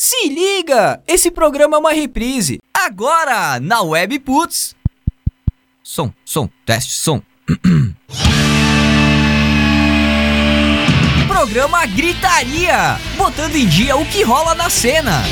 Se liga! Esse programa é uma reprise. Agora, na Web Putz. Som, som, teste, som. programa Gritaria, botando em dia o que rola na cena.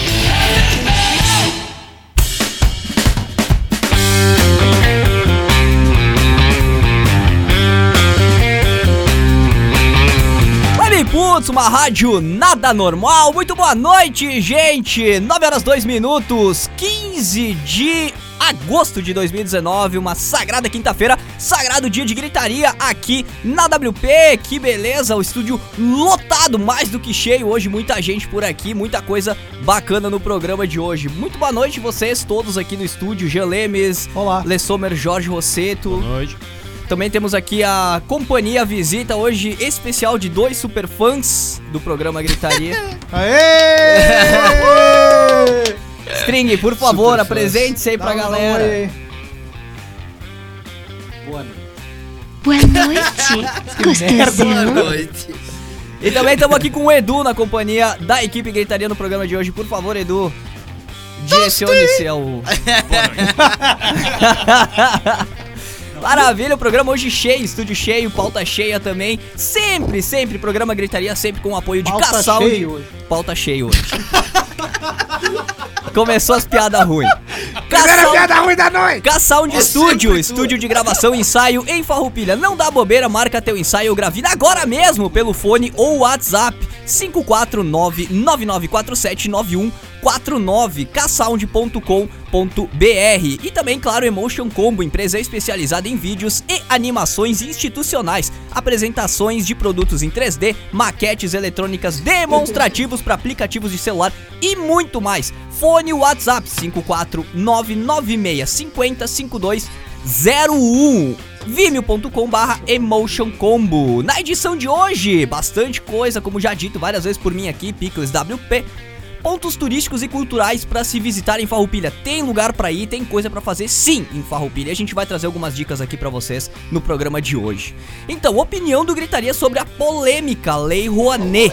Putz, uma rádio nada normal. Muito boa noite, gente. 9 horas 2 minutos, 15 de agosto de 2019, uma sagrada quinta-feira, sagrado dia de gritaria aqui na WP. Que beleza, o estúdio lotado, mais do que cheio hoje, muita gente por aqui, muita coisa bacana no programa de hoje. Muito boa noite vocês todos aqui no estúdio, Jean Lemes, Olá. Lessomer, Jorge Rosseto. Boa noite. Também temos aqui a companhia visita hoje especial de dois super fãs do programa Gritaria. Aê! String, por favor, Super apresente-se aí pra Dá um galera. oi. Boa noite, gostosão. noite. E também estamos aqui com o Edu na companhia da equipe Gritaria no programa de hoje. Por favor, Edu, direcione-se ao... Maravilha, o programa hoje cheio, estúdio cheio, pauta cheia também. Sempre, sempre, programa Gritaria sempre com o apoio de pauta Caçal. Pauta cheio hoje. Pauta cheio hoje. Começou as piadas ruins. Primeira piada ruim da noite! Caçal de estúdio, estúdio de gravação, ensaio em Farroupilha. Não dá bobeira, marca teu ensaio gravido agora mesmo pelo fone ou WhatsApp 549 994791 49ksound.com.br e também, claro, Emotion Combo, empresa especializada em vídeos e animações institucionais, apresentações de produtos em 3D, maquetes eletrônicas, demonstrativos para aplicativos de celular e muito mais. Fone WhatsApp 54996505201 vimeo.com barra Emotion Combo. Na edição de hoje, bastante coisa, como já dito várias vezes por mim aqui, Pickles WP, Pontos turísticos e culturais para se visitar em Farroupilha. Tem lugar para ir, tem coisa para fazer sim em Farroupilha. A gente vai trazer algumas dicas aqui para vocês no programa de hoje. Então, opinião do Gritaria sobre a polêmica Lei Rouanet.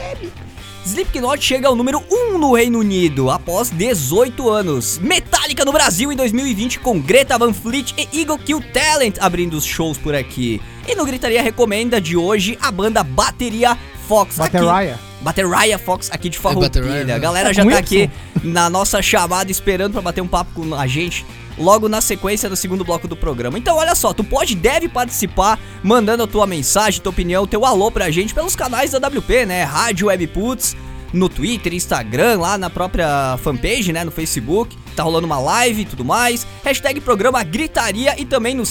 Slipknot chega ao número 1 no Reino Unido após 18 anos. Metallica no Brasil em 2020 com Greta Van Fleet e Eagle Kill Talent abrindo os shows por aqui. E no Gritaria Recomenda de hoje a banda Bateria Fox. aqui- Bateraya. Bateria Fox aqui de Farroupilha. Bateria, né? a galera É já tá aqui na nossa chamada esperando pra bater um papo com a gente. Logo na sequência do segundo bloco do programa. Então, olha só, tu pode, deve participar, mandando a tua mensagem, tua opinião, teu alô pra gente pelos canais da WP, né? Rádio Webputs, no Twitter, Instagram, lá na própria fanpage, né? No Facebook. Tá rolando uma live e tudo mais. Hashtag programa Gritaria e também no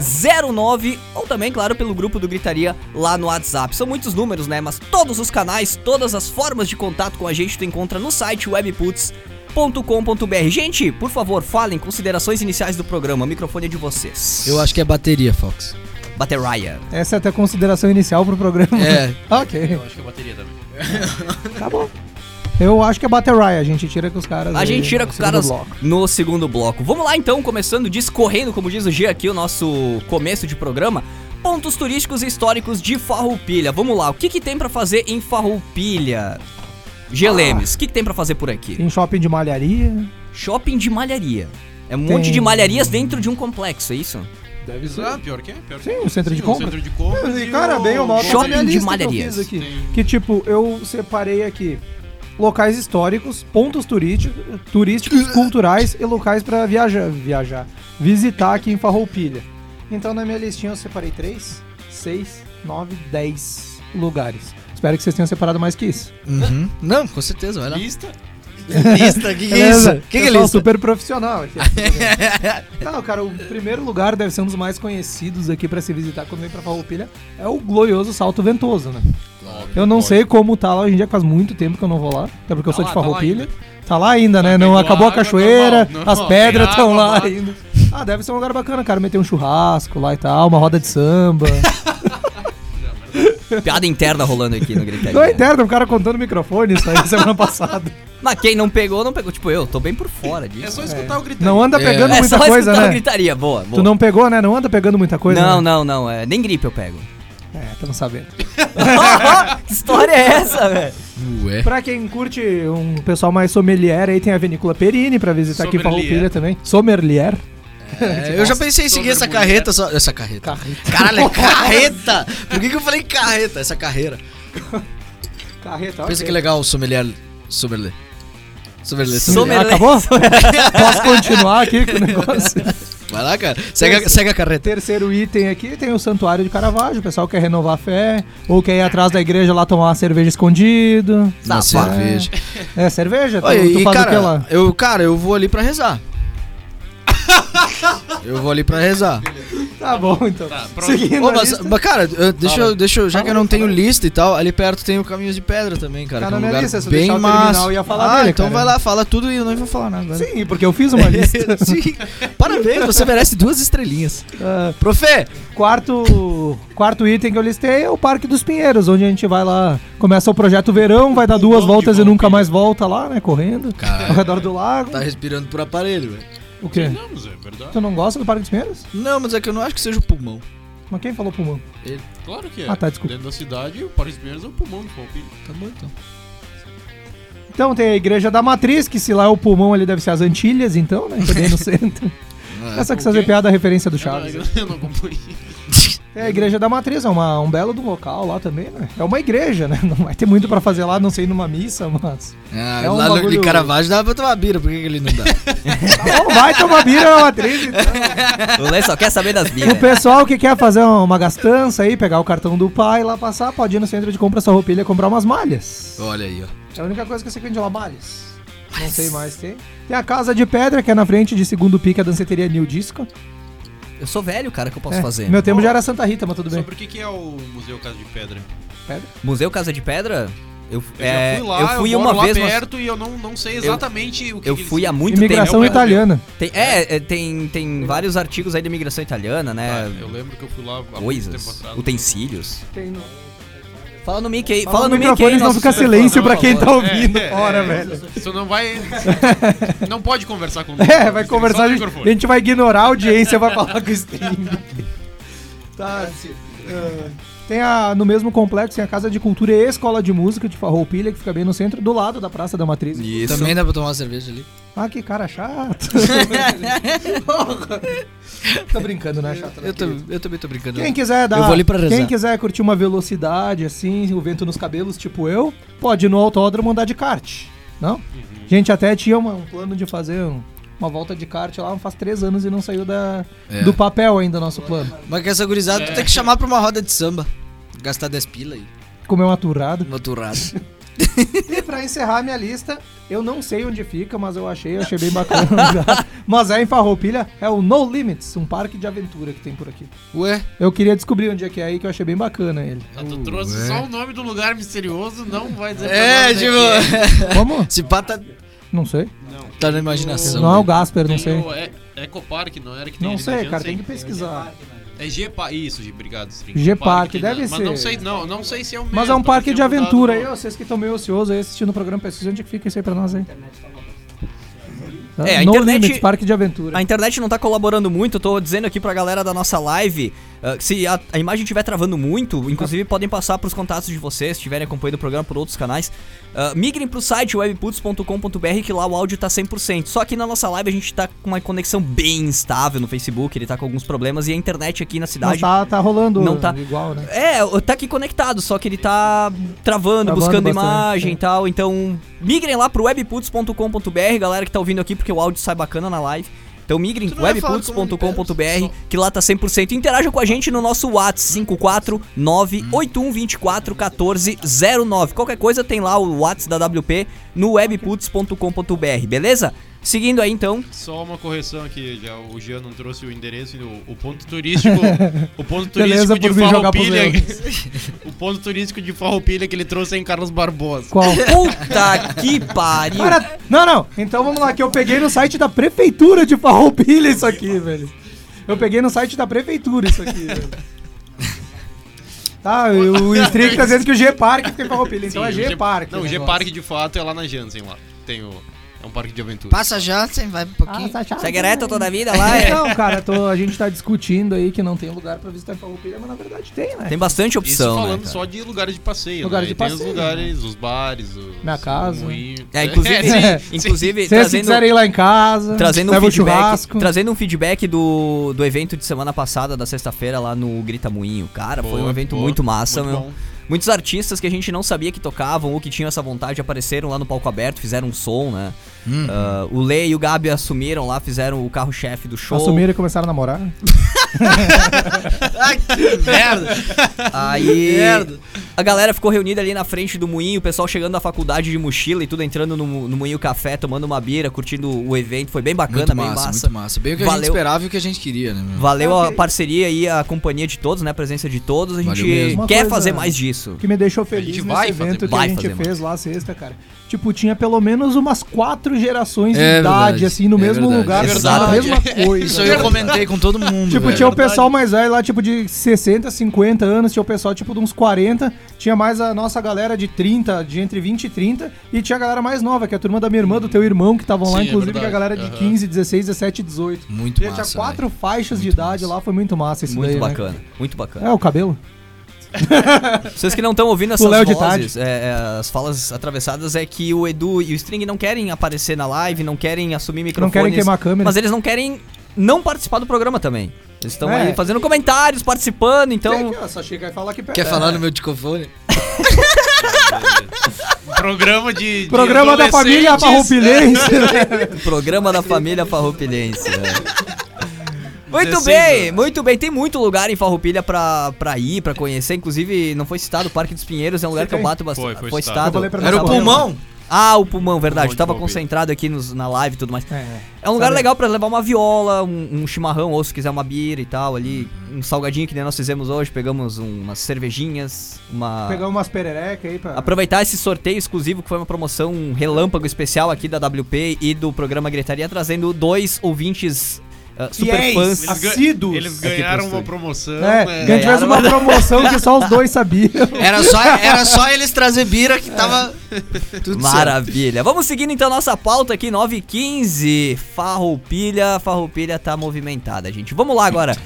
549-8124-1409 ou também, claro, pelo grupo do Gritaria lá no WhatsApp. São muitos números, né? Mas todos os canais, todas as formas de contato com a gente tu encontra no site webputs.com.br. Gente, por favor, falem considerações iniciais do programa. O microfone é de vocês. Eu acho que é bateria, Fox. Bateraya. Essa é até a consideração inicial pro programa. É. ok, acho que é bateria também. tá bom. Eu acho que é Bateraya, a gente tira com os caras. A gente tira com os segundo caras bloco. no segundo bloco. Vamos lá então, começando, discorrendo, como diz o G aqui, o nosso começo de programa. Pontos turísticos e históricos de Farroupilha. Vamos lá, o que, que tem pra fazer em Farroupilha? G. Ah. O que, que tem pra fazer por aqui? Tem shopping de malharia. Shopping de malharia. É um Tem- monte de malharias dentro de um complexo, é isso? Deve Ah, pior que é, pior que Sim, é. o centro de Sim, compra. O centro de compras E, e cara, o- bem ou mal, na Shopping de que malharias. fiz aqui. Sim. Que tipo, eu separei aqui locais históricos, pontos turísticos, turísticos, culturais e locais pra viajar, viajar, visitar aqui em Farroupilha. Então na minha listinha eu separei 3, 6, 9, 10 lugares. Espero que vocês tenham separado mais que isso. Uhum. Não, com certeza, vai lá. Lista. Lista, que que é isso? Que que é lista? super profissional aqui. Não, cara, o primeiro lugar deve ser um dos mais conhecidos aqui pra se visitar quando vem pra Farroupilha é o glorioso Salto Ventoso, né? Eu não sei como tá lá hoje em dia, faz muito tempo que eu não vou lá, até porque eu Tá sou lá, de tá lá Farroupilha. ainda. Tá lá ainda, né? Tá Não acabou a água, cachoeira, normal. Não, as pedras estão lá lá. ainda. Ah, deve ser um lugar bacana, cara. Meter um churrasco lá e tal, uma roda de samba. Piada interna rolando aqui no Gritaria. Não é interno, o cara contando no microfone isso aí semana passada. Mas quem não pegou, não pegou. Tipo, eu tô bem por fora disso. É só escutar o gritaria. Não anda É. pegando É muita só coisa, escutar o né? Gritaria, boa, boa. Tu não pegou, né? Não anda pegando muita coisa. não, né? não, não, é, nem gripe eu pego. É, estamos sabendo. que história é essa, velho? Ué. Pra quem curte um pessoal mais sommelier, aí tem a Vinícola Perini pra visitar aqui em Sommelier. Farroupilha também. Sommelier. É, eu já pensei em seguir essa carreta só. Essa carreta. Caralho, é carreta! Por que, que eu falei carreta? Essa carreira. Carreta, Pensa ok. que legal o sommelier. Sommelier. Sommelier. Sommelier. Acabou? Posso continuar aqui com o negócio? Vai lá, cara. Segue, a- segue a carreta. Terceiro item aqui tem o Santuário de Caravaggio. O pessoal quer renovar a fé, ou quer ir atrás da igreja lá tomar uma cerveja escondido. Na Safado. cerveja. É, cerveja? Tu, Olha, tu e faz o que cara, lá? eu, cara, eu vou ali pra rezar. eu vou ali pra rezar. Tá bom, então. Tá, pronto. Seguindo Ô, a mas, lista. mas, cara, eu- deixa eu, deixa eu, já Fala que eu não tenho lista e tal, ali perto tem o Caminhos de Pedra também, cara. Tá que é na um minha lugar lista, se eu bem deixar eu terminar, massa. eu ia falar ah, dele, então cara. vai lá, fala tudo e eu não vou falar nada. vai. Sim, porque eu fiz uma lista. Sim. Parabéns, você merece duas estrelinhas. Ah, Profe! quarto, quarto item que eu listei é o Parque dos Pinheiros, onde a gente vai lá. Começa o projeto verão, vai dar duas voltas e nunca mais volta lá, né? Correndo. Cara. Ao redor do lago. Tá respirando por aparelho, velho. O quê? Não, mas é verdade. Tu não gosta do Parque dos Pinheiros? Não, mas é que eu não acho que seja o pulmão. Mas quem falou pulmão? Claro que é. Ah, tá, desculpa. Dentro da cidade, o Paris Pinheiros é o pulmão de Farroupilha. Tá bom então. Então tem a Igreja da Matriz, que se lá é o pulmão ali deve ser as Antilhas, então, né? Que é no centro. Ah, Essa que fazer piada é a referência do Chaves. eu, eu não acompanhei. É a Igreja da Matriz, é uma, um belo do local lá também, né? É uma igreja, né? Não vai ter muito pra fazer lá, não sei numa missa, mas. Ah, É um lá no bagulho- de Caravaggio dava pra tomar bira, por que, que ele não dá? Tá bom, vai tomar bira na Matriz, então. O Lê só quer saber das O biras. pessoal que quer fazer uma gastança aí, pegar o cartão do pai lá passar, pode ir no centro de compra essa roupilha e comprar umas malhas. Olha aí, ó. É a única coisa que eu sei que vende lá, malhas. Não sei mais, tem. Tem a Casa de Pedra, que é na frente de segundo pique a danceteria New Disco. Eu sou velho, cara, que eu posso É, fazer. Meu tempo já era Santa Rita, mas tudo bem. Sobre o que, que é o Museu Casa de Pedra? Pedra? Museu Casa de Pedra? Eu, Eu é, já fui lá, eu fui moro uma lá vez, mas perto e eu não, não sei exatamente o que eu que eles fui há muito Imigração tempo. É o Pedro italiana. Tem, é, é, tem, tem vários artigos aí da imigração italiana, Ah, né? eu lembro que eu fui lá há muito tempo Coisas, atrás. utensílios. Tem no... Fala no mic aí, Fala, fala, no no mic microfone, senão nosso fica silêncio fã, pra quem tá ouvindo É, fora, é, velho. Você não vai. Não pode conversar com É, vai conversar, a gente, a gente vai ignorar a audiência, vai falar com o stream. Tá. ah, tem a, no mesmo complexo tem a Casa de Cultura e Escola de Música de Farroupilha, que fica bem no centro, do lado da Praça da Matriz. Isso. Também dá pra tomar uma cerveja ali. Ah, que cara chato. Tô brincando, né, chato? né, Eu, tô- eu também tô brincando. Quem quiser dar, Eu vou ali pra rezar. quem quiser curtir uma velocidade assim, o vento nos cabelos, tipo eu, pode ir no autódromo andar de kart, não? Uhum. A gente até tinha uma- um plano de fazer um- uma volta de kart lá faz três anos e não saiu da, É. do papel ainda o nosso plano. Mas que essa gurizada tu tem que chamar pra uma roda de samba. Gastar 10 pila aí. Comer uma turrada. Uma turrada. E pra encerrar minha lista, eu não sei onde fica, mas eu achei, achei bem bacana. mas é em Farroupilha, é o No Limits, um parque de aventura que tem por aqui. Ué? Eu queria descobrir onde é que é aí, que eu achei bem bacana ele. Ah, tu trouxe Ué. só o nome do lugar misterioso, não vai dizer É, é tipo. Como? Esse pá tá, Não sei. é. Não. tá na imaginação. Não é o velho. Gasper, não sei. o E- Ecopark, não era que tem Não sei, cara, tem que pesquisar. É G-Park, isso, G- obrigado. String. G-Park, que deve não- ser. Mas não sei, não, não sei se é o mesmo. Mas é um parque de mudado aventura aí, ó, vocês que estão meio ociosos aí assistindo o programa, pesquisa onde é que fica isso aí pra nós aí. É, a no internet- Limits, parque de aventura. A internet não tá colaborando muito, eu tô dizendo aqui pra galera da nossa live, ah, se a, a imagem estiver travando muito, inclusive podem passar pros contatos de vocês, se estiverem acompanhando o programa por outros canais. Ah, migrem pro site webputs.com.br que lá o áudio tá 100%. Só que na nossa live a gente tá com uma conexão bem instável no Facebook, ele tá com alguns problemas e a internet aqui na Mas cidade... tá, tá rolando Não tá. igual, né? É, tá aqui conectado, só que ele tá travando, Travando buscando bastante, imagem é. e tal. Então, migrem lá pro webputs.com.br, galera que tá ouvindo aqui, porque o áudio sai bacana na live. Então migrem webputs.com.br, que lá tá 100%. Interajam com a gente no nosso WhatsApp 54981241409. Qualquer coisa tem lá o WhatsApp da WP no webputs.com.br, beleza? Seguindo aí então, Só uma correção aqui, já o Jean não trouxe o endereço o, o ponto turístico. o ponto Beleza, turístico de jogar pro Farroupilha. o ponto turístico de Farroupilha que ele trouxe é em Carlos Barbosa. Qual? puta que pariu. Para... Não, não. Então vamos lá, que eu peguei no site da prefeitura de Farroupilha isso aqui, velho. Eu peguei no site da prefeitura isso aqui, velho. Tá, o Strick tá dizendo que o G-Park fica em Farroupilha, então Sim, é G-Park. Não, o. G-Park de fato é lá na Janssen lá. Tem o. É um parque de aventura. Passa já, você vai um pouquinho. Segue reto toda a vida lá. é. Não, cara, tô- a gente tá discutindo aí que não tem lugar pra visitar em Farroupilha, mas na verdade tem, né? Tem bastante Isso opção, né, falando cara? só de lugares de passeio. Lugares né? de Tem os passeio, lugares, os bares, os. Minha casa. É, inclusive, É. inclusive Se vocês trazendo, quiserem ir lá em casa, trazendo um leva o feedback, churrasco. trazendo um feedback do, do evento de semana passada, da sexta-feira, lá no Grita Moinho. Cara, foi um evento boa, muito massa, muito meu. bom. Muitos artistas que a gente não sabia que tocavam ou que tinham essa vontade apareceram lá no palco aberto, fizeram um som, né? Uhum. Ah, o Lei e o Gabi assumiram lá, fizeram o carro-chefe do show. Assumiram e começaram a namorar. Ai, que merda. Aí Merda. a galera ficou reunida ali na frente do moinho, o pessoal chegando da faculdade de mochila e tudo entrando no, no moinho café, tomando uma bira, curtindo o evento. Foi bem bacana, Muito bem massa, massa. muito massa. Bem o que a Valeu. gente esperava e o que a gente queria, né, meu? Valeu Ok. a parceria e a companhia de todos, né? A presença de todos. A gente quer fazer mais disso. O que me deixou feliz gente nesse vai evento fazer que mais. a gente Vai fazer fez lá sexta, cara. Tipo, tinha pelo menos umas quatro gerações de É idade, verdade, assim, no é mesmo verdade. lugar, É fazendo a verdade. mesma coisa. Isso aí eu comentei com todo mundo. Tipo, velho. tinha o pessoal mais velho lá, tipo, de 60, 50 anos, tinha o pessoal, tipo, de uns 40, tinha mais a nossa galera de 30, de entre 20 e 30, e tinha a galera mais nova, que é a turma da minha irmã, do teu irmão, que estavam lá, Sim, é inclusive, que é a verdade. galera de Aham. 15, 16, 17, 18. Muito E massa. tinha quatro velho. faixas de Muito idade massa. lá, foi muito massa isso Muito daí, né? bacana, muito bacana. É, o cabelo. Vocês que não estão ouvindo essas vozes, é, é, as falas atravessadas, é que o Edu e o String não querem aparecer na live, não querem assumir microfones. querem queimar a câmera. Mas eles não querem não participar do programa também. Eles estão É. aí fazendo comentários, participando, então... Aqui, ó, só chega e fala aqui perto. Quer falar no meu ticofone? Programa de. de Programa da família. Farroupilhense. Programa da família Farroupilhense. né? Muito 16 bem, anos. muito bem. Tem muito lugar em Farroupilha pra, pra ir, pra conhecer. Inclusive, não foi citado, o Parque dos Pinheiros é um lugar que eu bato bastante. Foi, foi citado. citado. Pra Era o pulmão? Ah, o pulmão, verdade. Pulmão de Tava concentrado aqui nos, na live e tudo mais. É, É um lugar Sabe- legal pra levar uma viola, um, um chimarrão, ou se quiser uma bira e tal ali. Um salgadinho que nem nós fizemos hoje. Pegamos um- umas cervejinhas, uma... Pegar umas pererecas aí pra... Aproveitar esse sorteio exclusivo que foi uma promoção um relâmpago especial aqui da WP e do programa Gritaria, trazendo dois ouvintes uh, super Fiéis. fãs. Assíduos. eles ganharam uma promoção. É, né? que a gente fez uma promoção que só os dois sabiam. Era só, era só eles trazer bira que tava tudo certo. Maravilha. Vamos seguindo então nossa pauta aqui, 9 h 15 Farroupilha, Farroupilha tá movimentada, gente. Vamos lá agora.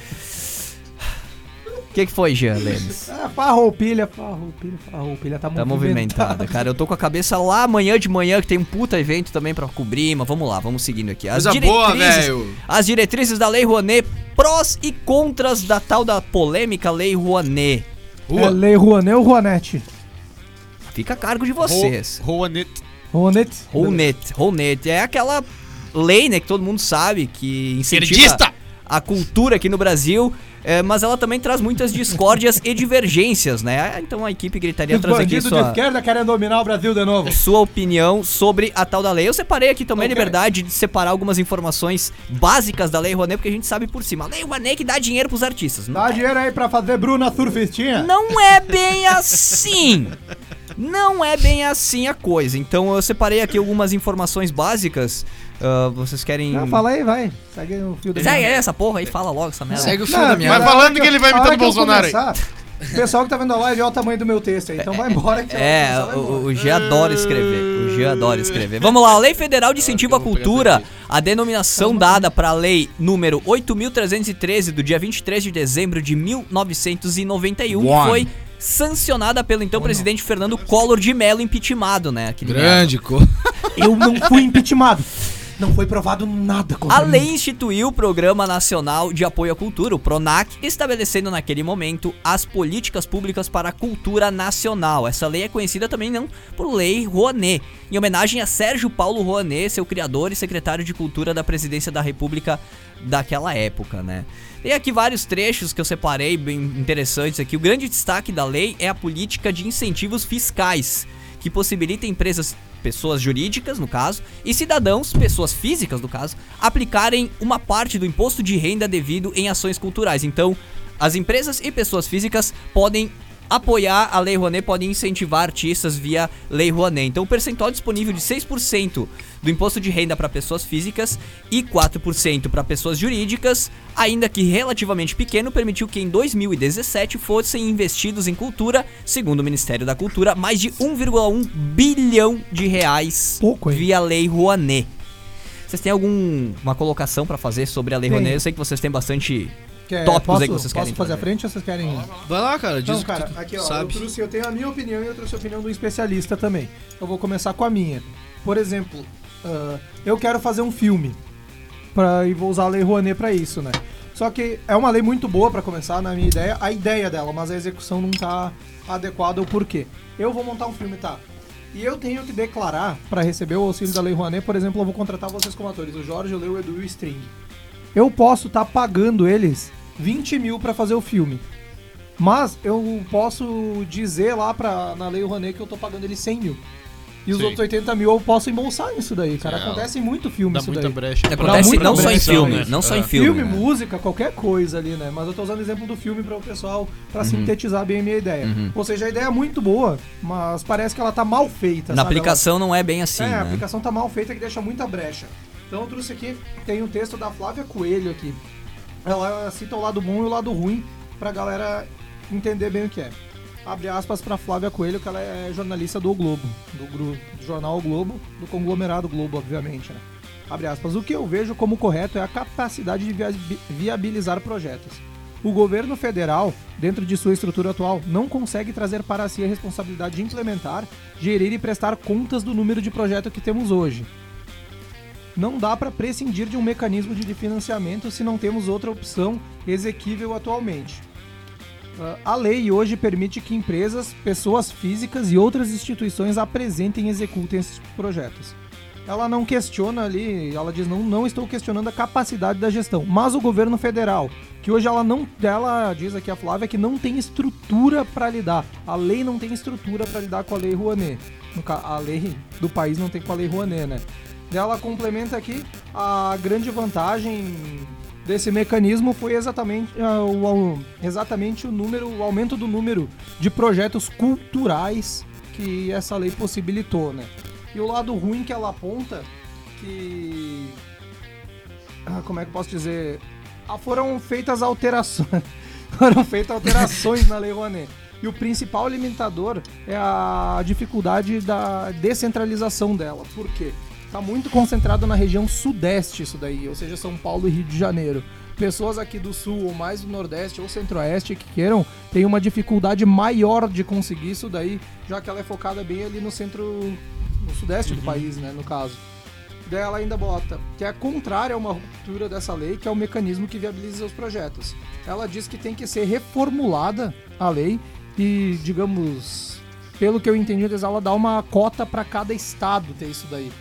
O que, que foi, Jean Lemes? Ah, farroupilha, farroupilha, farroupilha, tá, Tá movimentada, cara. Eu tô com a cabeça lá amanhã de manhã, que tem um puta evento também pra cobrir, mas vamos lá, vamos seguindo aqui. As Coisa boa, diretrizes, velho. as diretrizes da Lei Rouanet, prós e contras da tal da polêmica Lei Rouanet. É Lei Rouanet ou Rouanet? Fica a cargo de vocês. Rouanet. Rouanet? Rouanet, Rouanet é aquela lei, né, que todo mundo sabe que incentiva Esquerdista! A cultura aqui no Brasil, é, mas ela também traz muitas discórdias e divergências, né? Então a equipe gritaria Os traz aqui bandidos de sua, esquerda querem dominar o Brasil de novo. sua opinião sobre a tal da lei. Eu separei aqui também a Ok. liberdade de separar algumas informações básicas da Lei Rouanet, porque a gente sabe por cima. A Lei Rouanet que dá dinheiro pros artistas. Dá dinheiro aí pra fazer Bruna Surfistinha? não é bem assim. Não é bem assim a coisa. Então eu separei aqui algumas informações básicas. Ah, vocês querem. Ah, fala aí, vai. Segue o fio da Segue minha- essa porra aí, fala logo essa merda. Segue o fio Não, da minha Vai falando que ele vai imitando eu Bolsonaro aí. O pessoal que tá vendo a live olha o tamanho do meu texto aí, então vai embora que É, o, o G adora escrever. O G adora escrever. Vamos lá, a Lei Federal de Incentivo à Cultura, a denominação dada para a Lei número 8.313 do dia 23 de dezembro de 1991, que One. foi sancionada pelo então presidente Fernando Collor de Mello, impeachmentado, né? Grande cor. Eu não fui impeachmentado. Não foi provado nada contra A mim. lei instituiu o Programa Nacional de Apoio à Cultura, o PRONAC, estabelecendo naquele momento as políticas públicas para a cultura nacional. Essa lei é conhecida também não por Lei Rouanet, em homenagem a Sérgio Paulo Rouanet, seu criador e secretário de Cultura da Presidência da República daquela época, né? Tem aqui vários trechos que eu separei bem interessantes aqui. O grande destaque da lei é a política de incentivos fiscais, que possibilita empresas, pessoas jurídicas, no caso, e cidadãos, pessoas físicas, no caso, aplicarem uma parte do imposto de renda devido em ações culturais. Então, as empresas e pessoas físicas podem apoiar a Lei Rouanet pode incentivar artistas via Lei Rouanet. Então o percentual disponível de 6% do imposto de renda para pessoas físicas e 4% para pessoas jurídicas, ainda que relativamente pequeno, permitiu que em 2017 fossem investidos em cultura, segundo o Ministério da Cultura, mais de 1,1 bilhão de reais Pouco, via Lei Rouanet. Vocês têm alguma colocação para fazer sobre a Lei. Rouanet? Eu sei que vocês têm bastante Quer- tópicos posso, aí que vocês posso querem fazer a frente ou vocês querem... Vai lá, cara, diz Não, cara, tu aqui ó, sabe. eu, trouxe, eu tenho a minha opinião e eu trouxe a opinião do especialista também. Eu vou começar com a minha. Por exemplo, ah, eu quero fazer um filme. Pra, e vou usar a Lei Rouanet pra isso, né? Só que é uma lei muito boa pra começar, na minha ideia, a ideia dela, mas a execução não tá adequada. O porquê? Eu vou montar um filme, tá? E eu tenho que declarar pra receber o auxílio da Lei Rouanet, por exemplo, eu vou contratar vocês como atores, o Jorge, o Leo, o Edu e o String. Eu posso estar pagando eles 20 mil pra fazer o filme. Mas eu posso dizer lá pra, na Lei Rouanet que eu tô pagando eles 100 mil. E os Sim. outros 80 mil eu posso embolsar nisso daí, cara. É, Acontece em muito filme Dá isso muita daí. brecha. Acontece muita não só em brecha, filme, né? não só em É. filme. Filme, né? música, qualquer coisa ali, né? Mas eu tô usando o exemplo do filme para o pessoal, pra sintetizar bem a minha ideia. Uhum. Ou seja, a ideia é muito boa, mas parece que ela tá mal feita. Na sabe? aplicação não é bem assim, Ela... É, a né? aplicação tá mal feita que deixa muita brecha. Então eu trouxe aqui, tem um texto da Flávia Coelho aqui. Ela cita o lado bom e o lado ruim pra galera entender bem o que é. Abre aspas pra Flávia Coelho, que ela é jornalista do Globo, do, gru- do jornal O Globo, do conglomerado Globo, obviamente, né? Abre aspas. O que eu vejo como correto é a capacidade de via- viabilizar projetos. O governo federal, dentro de sua estrutura atual, não consegue trazer para si a responsabilidade de implementar, gerir e prestar contas do número de projetos que temos hoje. Não dá para prescindir de um mecanismo de financiamento se não temos outra opção exequível atualmente. Ah, A lei hoje permite que empresas, pessoas físicas e outras instituições apresentem e executem esses projetos. Ela não questiona ali, ela diz não, não estou questionando a capacidade da gestão, mas o governo federal, que hoje ela não, ela diz aqui a Flávia que não tem estrutura para lidar. A lei não tem estrutura para lidar com a lei Rouanet. A lei do país não tem com a lei Rouanet, né? Ela complementa aqui a grande vantagem desse mecanismo foi exatamente, ah, o, exatamente o número, o aumento do número de projetos culturais que essa lei possibilitou, né? E o lado ruim que ela aponta que ah, como é que posso dizer? Ah, foram feitas alterações. foram feitas alterações na Lei Rouanet. E o principal limitador é a dificuldade da descentralização dela. Por quê? Tá muito concentrado na região sudeste isso daí, ou seja, São Paulo e Rio de Janeiro. Pessoas aqui do sul ou mais do nordeste ou centro-oeste que queiram têm uma dificuldade maior de conseguir isso daí, já que ela é focada bem ali no centro, no sudeste do país, né, no caso. Daí ela ainda bota que é contrária a uma ruptura dessa lei, que é o mecanismo que viabiliza os projetos. Ela diz que tem que ser reformulada a lei e, digamos, pelo que eu entendi, ela dá uma cota para cada estado ter isso daí.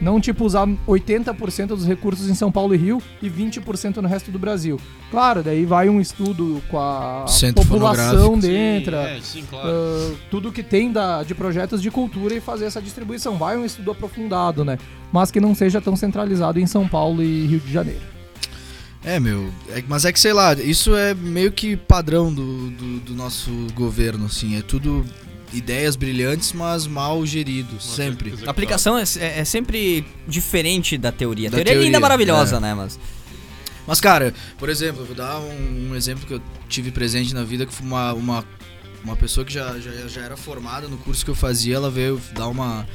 Não tipo usar 80% dos recursos em São Paulo e Rio e 20% no resto do Brasil. Claro, daí vai um estudo com a Centro população dentro, Sim, é, sim, claro. ah, tudo que tem da, de projetos de cultura e fazer essa distribuição. Vai um estudo aprofundado, né? Mas que não seja tão centralizado em São Paulo e Rio de Janeiro. É, meu, é- mas é que sei lá, isso é meio que padrão do, do, do nosso governo, assim. É tudo ideias brilhantes, mas mal geridos, sempre. executado. A aplicação é, é- é sempre diferente da teoria. A Da teoria, é linda, teoria, maravilhosa, é. né? Mas Mas, cara, por exemplo, eu vou dar um, um exemplo que eu tive presente na vida, que foi uma, uma, uma pessoa que já, já, já era formada no curso que eu fazia, ela veio dar uma.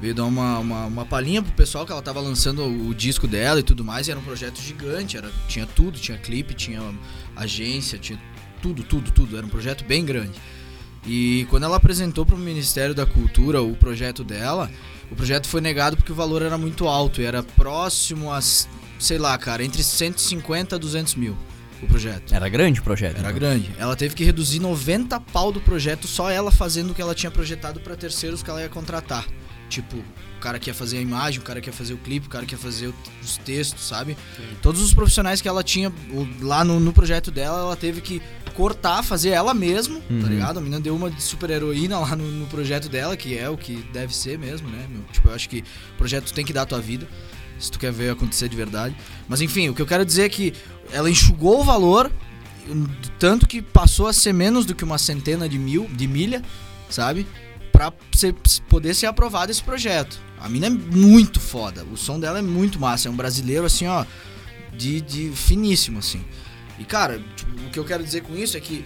Veio dar uma, uma, uma palhinha pro pessoal que ela tava lançando o disco dela e tudo mais, e era um projeto gigante, era, tinha tudo, tinha clipe, tinha agência, tinha tudo, tudo, tudo, era um projeto bem grande. E quando ela apresentou para o Ministério da Cultura o projeto dela, o projeto foi negado porque o valor era muito alto e era próximo a, sei lá, cara, entre 150 a 200 mil o projeto. era grande o projeto. Era então. grande. Ela teve que reduzir 90 pau do projeto só ela fazendo o que ela tinha projetado para terceiros que ela ia contratar. Tipo, o cara que ia fazer a imagem, o cara que ia fazer o clipe, o cara que ia fazer os textos, sabe? Todos os profissionais que ela tinha lá no, no projeto dela, ela teve que cortar, fazer ela mesma, Uhum. tá ligado? A menina deu uma de super heroína lá no, no projeto dela, que é o que deve ser mesmo, né? meu? Tipo, eu acho que o projeto tem que dar a tua vida, se tu quer ver acontecer de verdade. Mas enfim, o que eu quero dizer é que ela enxugou o valor, tanto que passou a ser menos do que uma centena de mil de milha, sabe? Pra ser- poder ser aprovado esse projeto. A mina é muito foda. O som dela é muito massa. É um brasileiro assim, ó, de, de finíssimo assim. E cara, tipo, o que eu quero dizer com isso é que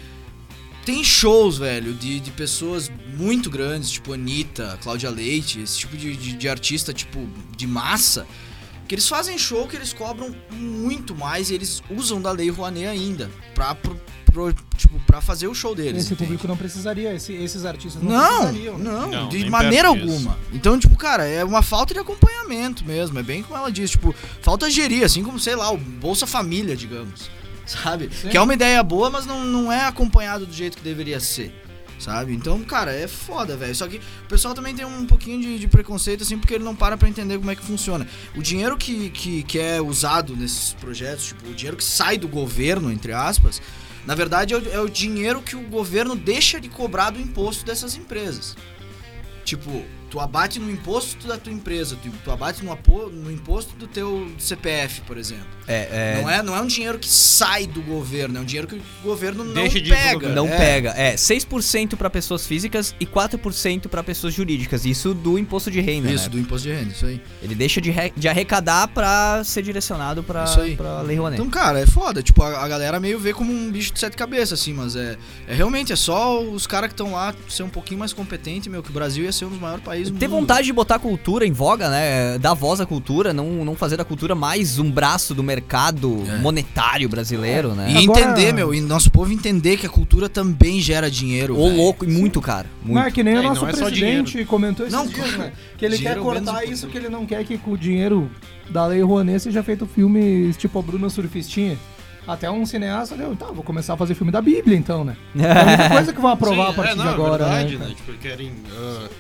tem shows, velho, de, de pessoas muito grandes, tipo Anitta, Cláudia Leite, esse tipo de, de, de artista, tipo, de massa, que eles fazem show que eles cobram muito mais e eles usam da Lei Rouanet ainda pra, pro, pro- tipo, pra fazer o show deles. Esse entende? público não precisaria, esse- esses artistas não, Não, precisariam. não, Não, de maneira disso. alguma. Então, tipo, cara, é uma falta de acompanhamento mesmo. É bem como ela diz, tipo, falta gerir, assim como, sei lá, o Bolsa Família, digamos. Sabe? Sim. Que é uma ideia boa, mas não, não é acompanhado do jeito que deveria ser. Sabe? Então, cara, é foda, velho. Só que o pessoal também tem um pouquinho de, de preconceito, assim, porque ele não para pra entender como é que funciona. O dinheiro que, que, que é usado nesses projetos, tipo, o dinheiro que sai do governo, entre aspas, na verdade é o, é o dinheiro que o governo deixa de cobrar do imposto dessas empresas. Tipo, tu abate no imposto da tua empresa, tu, tu abate no, apo, no imposto do teu CPF, por exemplo. É, é, Não, é, não é um dinheiro que sai do governo, é um dinheiro que o governo não Deixa de ir pro pega. governo. Não é. pega. É, 6% pra pessoas físicas e 4% pra pessoas jurídicas. Isso do imposto de renda, Isso, né? do imposto de renda, isso aí. Ele deixa de, re- de arrecadar pra ser direcionado aí. pra Lei Rouanet. Então, cara, é foda. Tipo, a, a galera meio vê como um bicho de sete cabeças, assim, mas é, é realmente, é só os caras que estão lá ser um pouquinho mais competentes, meu, que o Brasil ia ser um dos maiores países do Ter vontade de botar a cultura em voga, né? Dar voz à cultura, não, não fazer da cultura mais um braço do mercado É. monetário brasileiro, né? E Agora- entender, meu, e nosso povo entender que a cultura também gera dinheiro. Ô louco, e muito, cara. Não é Muito. que nem É, o nosso não é presidente comentou Não, dias, né? Que ele quer cortar isso, que ele não quer que com o dinheiro da Lei Rouanet seja feito filmes tipo a Bruna Surfistinha. Até um cineasta deu, tá, vou começar a fazer filme da Bíblia então, né? É a única coisa que vão aprovar Sim, a partir é, não, de agora, é verdade, né? né? Tipo, querem f-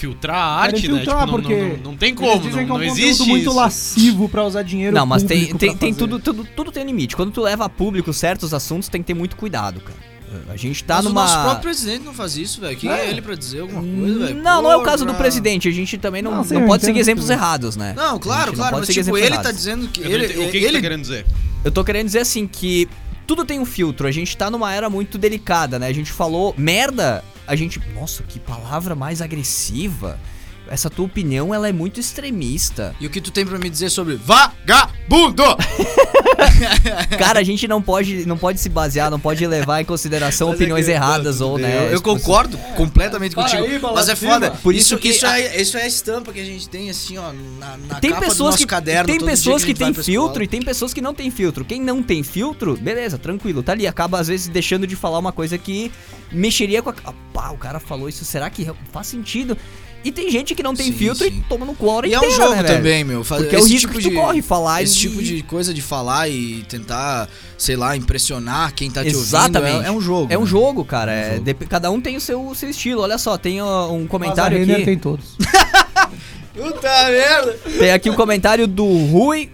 filtrar a arte, né? filtrar, Tipo, não- porque não, não, não tem Eles como, dizem não, que é um não existe muito isso. lascivo pra usar dinheiro Não, mas tem, tem, tem tudo, tudo, tudo tem um limite. Quando tu leva a público certos assuntos, tem que ter muito cuidado, cara. A gente tá Mas numa. o nosso próprio presidente não faz isso, velho. Quem é. É. ele pra dizer alguma coisa, velho? Não, não é o Porra. caso do presidente. A gente também não, Não, não, sim, eu pode seguir exemplos que- errados, né? Não, claro, não claro, pode mas seguir tipo, exemplos ele tá errados. dizendo que. Não Ele, entendi- o que, que ele tá querendo dizer? Eu tô querendo dizer assim que tudo tem um filtro. A gente tá numa era muito delicada, né? A gente falou merda, a gente. Nossa, que palavra mais agressiva. Essa tua opinião, ela é muito extremista. E o que tu tem pra me dizer sobre vagabundo? Cara, a gente não pode, não pode se basear, não pode levar em consideração Mas é opiniões que- erradas ou, né? Eu, eu concordo completamente Para contigo. aí, mas é foda. Por isso, isso que isso, a- é, isso é a estampa que a gente tem, assim, ó, na, na Tem capa do pessoas nosso que caderno. tem pessoas que têm pra filtro escola. e tem pessoas que não têm filtro. Quem não tem filtro, beleza, tranquilo, tá ali, acaba às vezes deixando de falar uma coisa que mexeria com a ah, pá, o cara falou isso, será que faz sentido? E tem gente que não tem Sim, filtro sim. e toma no hora E é inteira, um jogo né, também, meu. Fazer Porque é o risco que tu corre, falar Esse e- tipo de coisa de falar e tentar, sei lá, impressionar quem tá te Exatamente. ouvindo. É, é um jogo. É um né? jogo, cara. é, jogo. dep- cada um tem o seu, o seu estilo. Olha só, tem um Mas a comentário aqui. tem todos. Puta merda! Tem aqui um comentário do Rui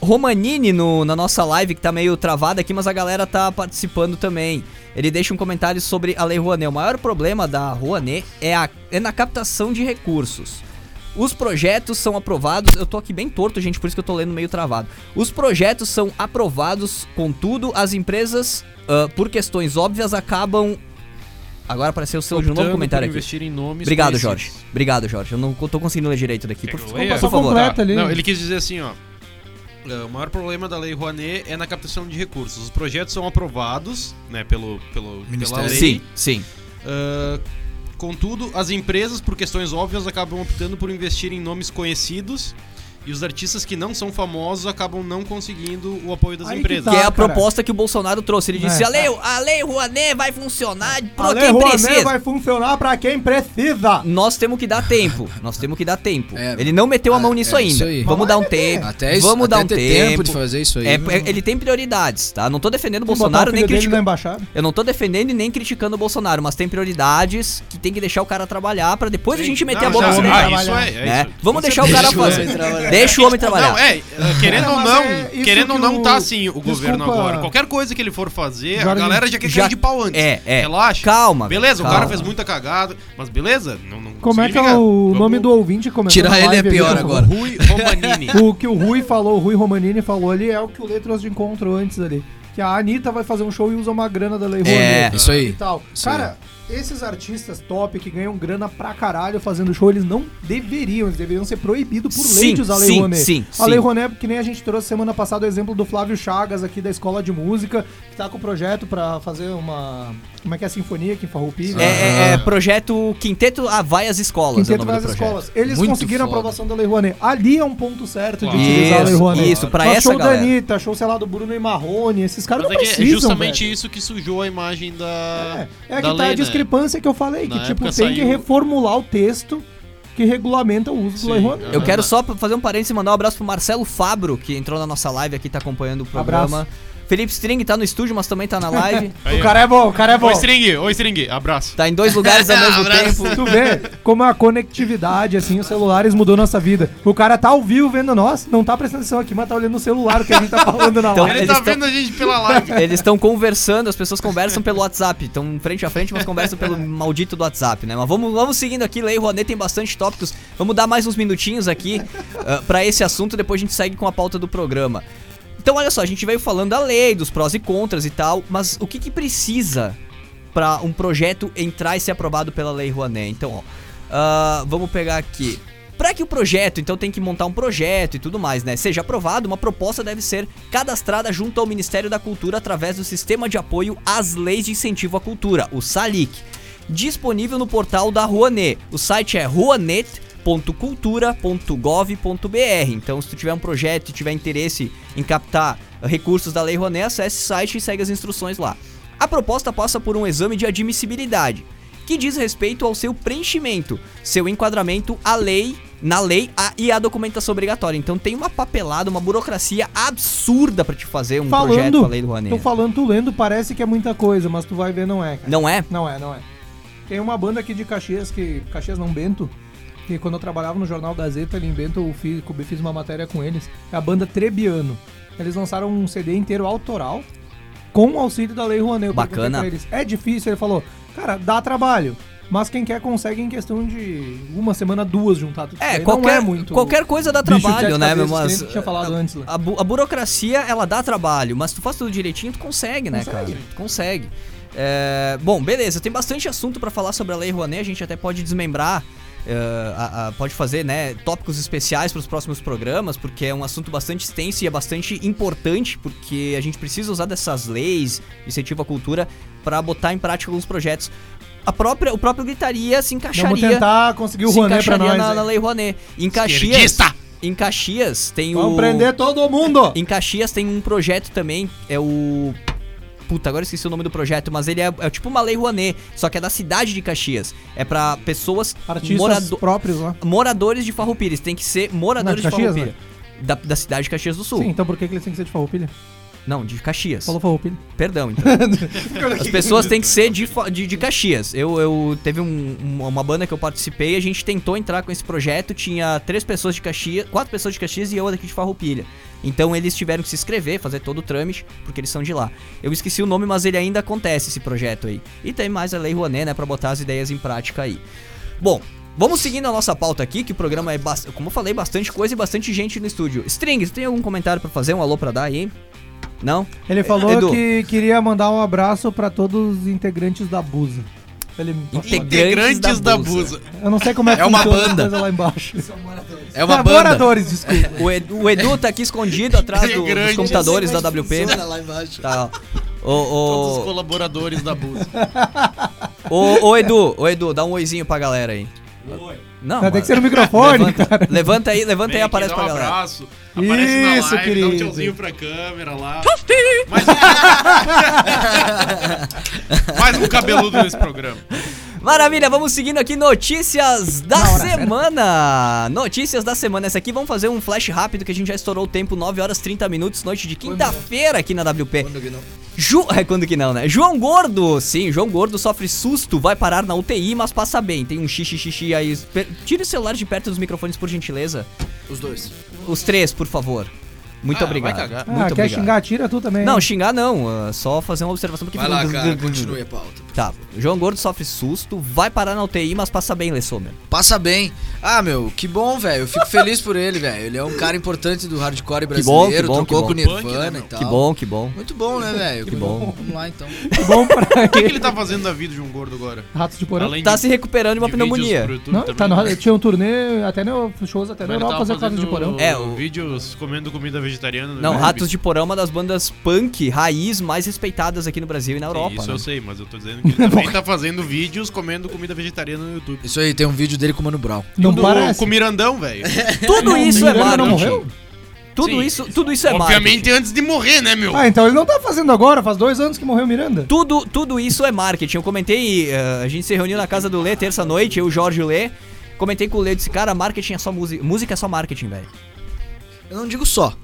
Romanini no- na nossa live, que tá meio travada aqui, mas a galera tá participando também. Ele deixa um comentário sobre a Lei Rouanet. O maior problema da Rouanet é, a- é na captação de recursos. Os projetos são aprovados. Eu tô aqui bem torto, gente, por isso que eu tô lendo meio travado. Os projetos são aprovados, contudo, as empresas, ah, por questões óbvias, acabam. Agora apareceu o seu de um novo comentário aqui. investir em nomes Obrigado, conhecidos. Jorge. Obrigado, Jorge. Eu não tô conseguindo ler direito daqui. Por, por, favor. Não, ele quis dizer assim, ó. É, O maior problema da Lei Rouanet é na captação de recursos. Os projetos são aprovados, né, pelo, pelo pela Ministério. lei. Sim, sim. Ah, contudo, as empresas, por questões óbvias, acabam optando por investir em nomes conhecidos e os artistas que não são famosos acabam não conseguindo o apoio das Aí que empresas. tá. Que é a cara. proposta que o Bolsonaro trouxe. Ele disse: É. a, lei, a lei Rouanet vai funcionar A pra Lei quem Rouanet precisa. vai funcionar pra quem precisa. Nós temos que dar tempo. Nós temos que dar tempo. É, ele não meteu a mão é, nisso é ainda. isso aí. Vamos Mas dar um tempo. Até isso, Vamos até dar um ter tempo. tempo de fazer isso aí. É, é- ele tem prioridades, tá? Não tô defendendo o Bolsonaro nem criticando. Eu não tô defendendo e nem criticando o Bolsonaro, mas tem prioridades que tem que deixar o cara trabalhar pra depois a gente meter Não, a boca já- nele. ah, isso é, é né? Vamos deixar o cara fazer. Deixa o homem trabalhar. Não, é, querendo ou não, é querendo ou que não o- tá assim o governo agora. Qualquer coisa que ele for fazer, a galera já quer já- cair de pau antes. É, é. Relaxa. Calma. Beleza, calma. o cara fez muita cagada, mas beleza? Não, não Como é que é o Vamos- nome do ouvinte comentando Tirar ele é pior agora. Rui Romanini. O que o Rui falou, o Rui Romanini falou ali é o que o trouxe de encontro antes ali. que a Anitta vai fazer um show e usa uma grana da Lei É, Rouanet. isso aí. E tal. Isso Cara, esses artistas top que ganham grana pra caralho fazendo show, eles não deveriam, eles deveriam ser proibidos por Sim, lei de usar Lei sim, Rouanet. sim, a Lei. Rouanet, que nem a gente trouxe semana passada o exemplo do Flávio Chagas aqui da Escola de Música, que tá com o projeto pra fazer uma... Como é que é a sinfonia aqui em Farroupilha? É, é, é projeto Quinteto ah, Vai às Escolas. é Quinteto do das projeto. escolas. Eles Muito conseguiram a foda. aprovação da Lei Rouanet. Ali é um ponto certo de utilizar a Lei Isso, Rouanet. isso, pra Mas essa show galera. da Anitta, show, sei lá, do Bruno e Marrone, esses caras Mas não é, que precisam, é justamente velho. isso que sujou a imagem da. É, é da que tá lei, a discrepância que eu falei, Na que tipo, época tem que saiu- reformular o texto que regulamenta o uso Sim, do Lei Rouanet. Eu Ah, quero tá. só fazer um parênteses e mandar um abraço pro Marcelo Fabro, que entrou na nossa live aqui, tá acompanhando o programa. Abraço. Felipe String tá no estúdio, mas também tá na live. Aí, O cara é bom, o cara é bom. Oi, String, oi, String, abraço. tá em dois lugares ao mesmo tempo. Tu vê como a conectividade, assim, os celulares mudou nossa vida. O cara tá ao vivo vendo nós, não tá prestando atenção aqui, mas tá olhando o celular que a gente tá falando na Então, live. Ele eles tá tão- vendo a gente pela live. Eles estão conversando, as pessoas conversam pelo WhatsApp. Estão frente a frente, mas conversam pelo maldito do WhatsApp, né? Mas vamos, vamos seguindo aqui, Lei Rouanet tem bastante tópicos. Vamos dar mais uns minutinhos aqui ah, pra esse assunto, depois a gente segue com a pauta do programa. Então, olha só, a gente veio falando da lei, dos prós e contras e tal, mas o que que precisa pra um projeto entrar e ser aprovado pela Lei Rouanet? Então, ó, ah, vamos pegar aqui. Para que o projeto, então tem que montar um projeto e tudo mais, né? Seja aprovado, uma proposta deve ser cadastrada junto ao Ministério da Cultura através do Sistema de Apoio às Leis de Incentivo à Cultura, o SALIC, disponível no portal da Rouanet. O site é rouanet.cultura.gov.br. Então, se tu tiver um projeto e tiver interesse em captar recursos da Lei Rouanet, acesse o site e segue as instruções lá. A proposta passa por um exame de admissibilidade, que diz respeito ao seu preenchimento, seu enquadramento à lei, na lei a- e a documentação obrigatória. Então tem uma papelada, uma burocracia absurda pra te fazer um projeto Falando, com a lei do Rouanet. tô falando, tu lendo, parece que é muita coisa, mas tu vai ver, não é, cara. Não é? Não é, não é. Tem uma banda aqui de Caxias, que. Caxias não, Bento. Que quando eu trabalhava no jornal Gazeta, ali em Bento, eu fiz, eu fiz uma matéria com eles. É a banda Trebiano. Eles lançaram um CD inteiro autoral com o auxílio da Lei Rouanet. Bacana. É difícil? Ele falou, cara, dá trabalho. Mas quem quer consegue em questão de uma semana, duas juntar tudo É, qualquer, é muito qualquer coisa dá trabalho, né, meu? Mas tinha falado antes. lá. a, bu- a burocracia, ela dá trabalho, mas tu faz tudo direitinho, tu consegue, né, Consegue. cara? Tu consegue. É, bom, beleza, tem bastante assunto pra falar sobre a Lei Rouanet, a gente até pode desmembrar, a- a- pode fazer, né, tópicos especiais pros próximos programas, porque é um assunto bastante extenso e é bastante importante, porque a gente precisa usar dessas leis, incentivo à cultura, pra botar em prática alguns projetos. A própria, o próprio Gritaria se Vamos encaixaria tentar conseguir o Rouanet pra encaixaria nós. na, na. Lei Rouanet. Em Caxias, em Caxias tem Vamos o prender todo mundo! Em Caxias tem um projeto também, é o Puta, agora eu esqueci o nome do projeto, mas ele é, é tipo uma lei Rouanet, só que é da cidade de Caxias. É pra pessoas Artistas morado- próprios lá. moradores de Farroupilha, tem que ser moradores Não, de de Caxias, Farroupilha. Da, da cidade de Caxias do Sul. Sim, então por que, que eles têm que ser de Farroupilha? Não, de Caxias. Falou Farroupilha. Perdão, então. As pessoas têm que ser de, de, de Caxias. Eu, eu teve um- um- uma banda que eu participei, a gente tentou entrar com esse projeto, tinha três pessoas de Caxias, quatro pessoas de Caxias e eu daqui de Farroupilha. Então eles tiveram que se inscrever, fazer todo o trâmite, porque eles são de lá. Eu esqueci o nome, mas ele ainda acontece esse projeto aí. E tem mais a Lei Rouanet, né, pra botar as ideias em prática aí. Bom, vamos seguindo a nossa pauta aqui, que o programa é, como eu falei, bastante coisa e bastante gente no estúdio. String, tu tem algum comentário pra fazer? Um alô pra dar aí? Não? Ele falou Edu. que queria mandar um abraço pra todos os integrantes da Busa. Ele. Integrantes Integrantes da da Busa. Eu não sei como é que É uma banda. coisa lá embaixo. É uma Ah, banda. Moradores, desculpa. O Edu, o Edu tá aqui escondido atrás do- dos computadores da WP. lá embaixo. Tá, ó. Todos os colaboradores da Busa. ô, ô, Edu, ô, Edu, dá um oizinho pra galera aí. Não, Vai ter mano. que ser no microfone, levanta, cara. levanta aí, levanta aí e Vem aqui, aparece dá pra um galera. abraço. Aparece na Isso, live, dá querido. um tchauzinho pra câmera lá. Mais um... Mais um cabeludo nesse programa. Maravilha, vamos seguindo aqui notícias da semana. Notícias da semana. Essa aqui vamos fazer um flash rápido que a gente já estourou o tempo, 9 horas 30 minutos, noite de quinta-feira aqui na WP. Quando que não? Ju... É quando que não, né? João Gordo, sim, João Gordo sofre susto, vai parar na UTI, mas passa bem. Tem um xixi xixi aí. Per- Tire o celular de perto dos microfones, por gentileza. Os dois. Os três, por favor. Muito Ah, obrigado. vai cagar. Ah, Muito quer obrigado. xingar, tira tu também. Não, xingar não, ah, só fazer uma observação porque Vai lá, cara, continue a pauta. Tá, João Gordo sofre susto, vai parar na UTI, mas passa bem, Lessomer. Passa bem. Ah, meu, que bom, velho. Eu fico feliz por ele, velho. Ele é um cara importante do hardcore Que bom, brasileiro, que bom, trocou que com bom. Nirvana Punk, né, e tal. Que bom, que bom. Muito bom, né, velho? Que bom. Vamos lá, então. Que bom pra O que, que ele. ele tá fazendo da vida de um gordo agora? Ratos de porão. Além Tá de, se recuperando de uma de pneumonia. YouTube Não, tá no, tinha um turnê, até no, shows até na ele Europa fazer Ratos de porão. É, o- vídeos comendo comida vegetariana. no Não, YouTube. Ratos de Porão é uma das bandas punk raiz mais respeitadas aqui no Brasil e na Sim, Europa. Isso né? eu sei, mas eu tô dizendo que ele também tá fazendo vídeos comendo comida vegetariana no YouTube. Isso aí, tem um vídeo dele com o Mano Brown. Não Do- parece. Com o Mirandão, velho. Tudo isso é Miranda não marketing. morreu? Tudo Sim. isso, tudo isso é Obviamente marketing. antes de morrer, né, meu? Ah, então ele não tá fazendo agora, faz dois anos que morreu o Miranda. Tudo, tudo isso é marketing. Eu comentei, eh, a gente se reuniu na casa do Lê terça-noite, eu, o Jorge e o Lê. Comentei com o Lê, disse, cara, marketing é só música. Música é só marketing, velho. Eu não digo só.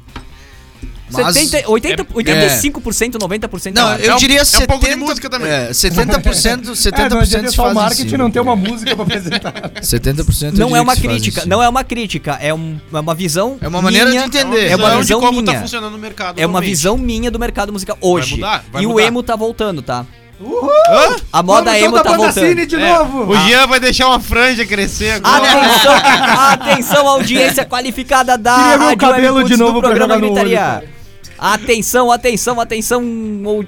Mas... 70, 80, é- 85%, 90% Não, é eu um- diria é um 70... pouco de música também. É, 70%, 70% É, não adianta se só o em marketing não ter uma música pra apresentar. 70% eu Não é uma crítica, si. não é uma crítica, é, um- é uma visão É uma maneira minha, de entender. É uma visão visão de como minha. tá funcionando o mercado. É uma visão minha do mercado musical hoje. mudar, vai e o mudar. emo tá voltando, tá? Uhul! Hã? A moda Vamos emo tá voltando. De É, novo! O Jean vai deixar uma franja crescer agora. Atenção, atenção, audiência qualificada da Queria meu Rádio cabelo Web de do novo pra programa Gritaria. Atenção, atenção, atenção,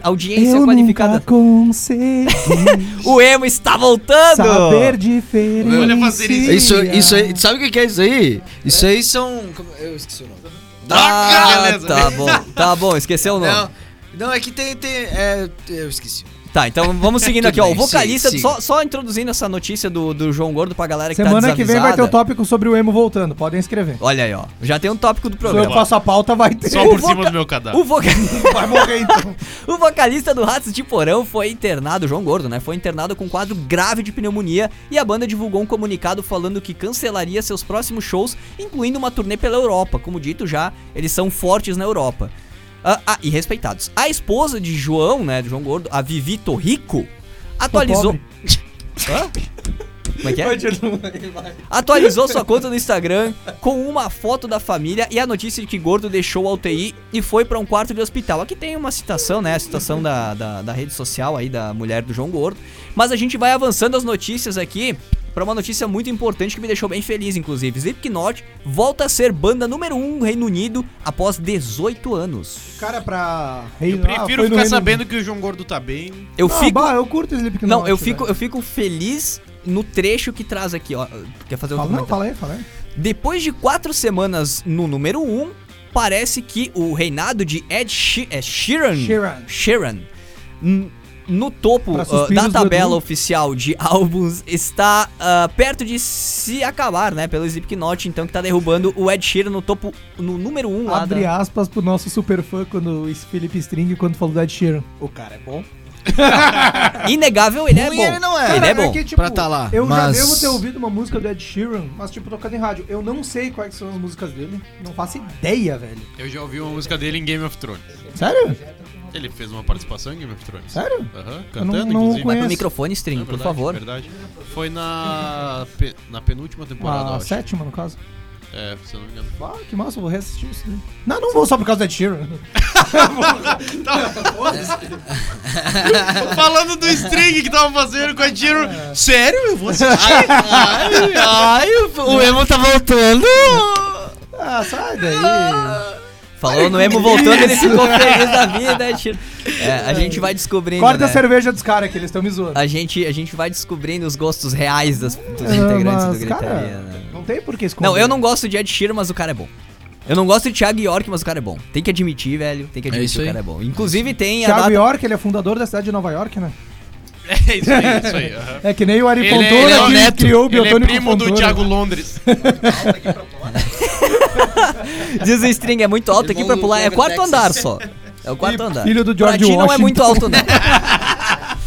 audiência Eu qualificada. nunca consegui O emo está voltando. saber. Olha fazer isso. Isso, aí, sabe o que é isso aí? Isso aí são... Eu esqueci o nome. Ah, beleza. tá bom, tá bom, esqueceu o nome. Não, não, é que tem... tem é, eu esqueci. Tá, então vamos seguindo aqui, ó. O vocalista, siga, só, só introduzindo essa notícia do, do João Gordo pra galera que tá Semana que vem vai ter o desavisada. tópico sobre o emo voltando, podem escrever. Olha aí, ó. Já tem um tópico do Se eu programa. passo a pauta, vai ter. Só por cima do meu cadáver. O, voca... Vai morrer então. o vocalista do Ratos de Porão foi internado, João Gordo, né? Foi internado com um quadro grave de pneumonia e a banda divulgou um comunicado falando que cancelaria seus próximos shows, incluindo uma turnê pela Europa. Como dito já, eles são fortes na Europa. Ah, ah, e respeitados. A esposa de João, né, de João Gordo, a Vivi Torrico, atualizou. Hã? Como é que é? Atualizou sua conta no Instagram com uma foto da família e a notícia de que Gordo deixou a UTI e foi pra um quarto de hospital. Aqui tem uma citação, né? A citação da, da, da rede social aí da mulher do João Gordo. Mas a gente vai avançando as notícias aqui pra uma notícia muito importante que me deixou bem feliz, inclusive. Slipknot volta a ser banda número 1 um no Reino Unido após 18 anos. Cara, pra. Eu prefiro ficar sabendo que o João Gordo tá bem. Eu Ah, fico. bah, eu curto Slipknot. Não, eu fico, velho. eu fico feliz no trecho que traz aqui, ó. Quer fazer outro Fala, não, fala aí, fala aí. Depois de quatro semanas no número 1, um, parece que o reinado de Ed She é Sheeran, Sheeran. Sheeran, n- no topo suspiros da tabela oficial de álbuns está ah, perto de se acabar, né, pelo Slipknot, então que tá derrubando o Ed Sheeran no topo, no número 1 um lá Abre da... aspas pro nosso super fã quando o Felipe String quando falou do Ed Sheeran. O cara é bom. Inegável, ele é bom. ele não é. Ele é bom. que, tipo, pra tá lá, Eu mas- já devo ter ouvido uma música do Ed Sheeran, mas tipo, tocando em rádio. Eu não sei quais são as músicas dele. Não faço ideia, velho. Eu já ouvi uma música dele em Game of Thrones. Sério? Ele fez uma participação em Game of Thrones. Sério? Aham, Eu não- cantando, não inclusive. Vai pro microfone, String, É por verdade, favor. Verdade. Foi na, pe- na penúltima temporada, eu A acho. sétima, no caso. É, se eu não me engano. Ah, que massa, eu vou reassistir isso. daí. Não, não vou só por causa do Ed Sheeran. Falando do string que tava fazendo com a Jiro. Sério? Eu vou assistir. Ai, ai, o emo tá voltando. Ah, sai daí. Falou no emo voltando, ele ficou feliz da vida. Ed Sheeran. É, a gente vai descobrindo, Corta né? a cerveja dos caras que eles estão me zoando. A gente, a gente vai descobrindo os gostos reais das, dos Ah, integrantes mas, do cara, Gritaria, né? Não tem por que esconder. Não, eu não gosto de Ed Sheeran, mas o cara é bom. Eu não gosto de Thiago York, mas o cara é bom. Tem que admitir, velho. Tem que É admitir isso que o aí. cara é bom. Inclusive tem a Thiago data... York, ele é fundador da cidade de Nova York, né? É isso aí, isso aí. aham. É que nem o Ari Ele, Fontoura é o que neto, criou o ele é Biotônico primo do Fontoura. Thiago Londres. Diz o string, é muito alto aqui Irmão pra pular. É quarto andar só. É o quarto andar. filho do pra George ti não é Washington. muito alto, não.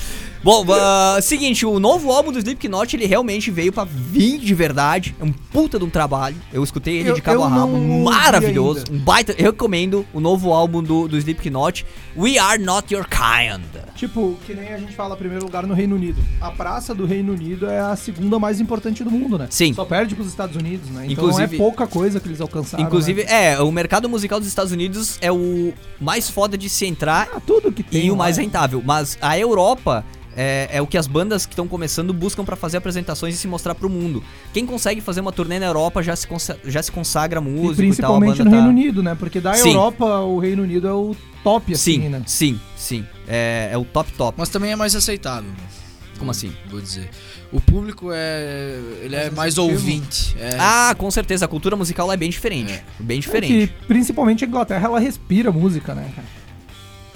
Bom, ah, seguinte, o novo álbum do Slipknot, ele realmente veio pra vir de verdade. É um puta de um trabalho. Eu escutei ele Eu- de cabo a rabo. Maravilhoso. Um baita. Eu recomendo o novo álbum do, do Slipknot, We Are Not Your Kind. Tipo, que nem a gente fala primeiro lugar no Reino Unido. A praça do Reino Unido é a segunda mais importante do mundo, né? Sim. Só perde pros Estados Unidos, né? Então Inclusive- é pouca coisa que eles alcançaram. Inclusive, né? é, o mercado musical dos Estados Unidos é o mais foda de se entrar Ah, tudo que tem. e o mais rentável. Mas a Europa é, é o que as bandas que estão começando buscam pra fazer apresentações e se mostrar pro mundo. Quem consegue fazer uma turnê na Europa já se, consa- já se consagra E músico e, tal. a principalmente banda no tá- Reino Unido, né? Porque da Sim. Europa, o Reino Unido é o top, assim, Sim, né? sim, sim. É, é o top top. Mas também é mais aceitável. Como assim? Vou dizer. O público é. Ele é mais ouvinte. É, Ah, com certeza. A cultura musical lá é bem diferente. Bem É diferente. que, principalmente a Inglaterra, ela respira música, né, cara?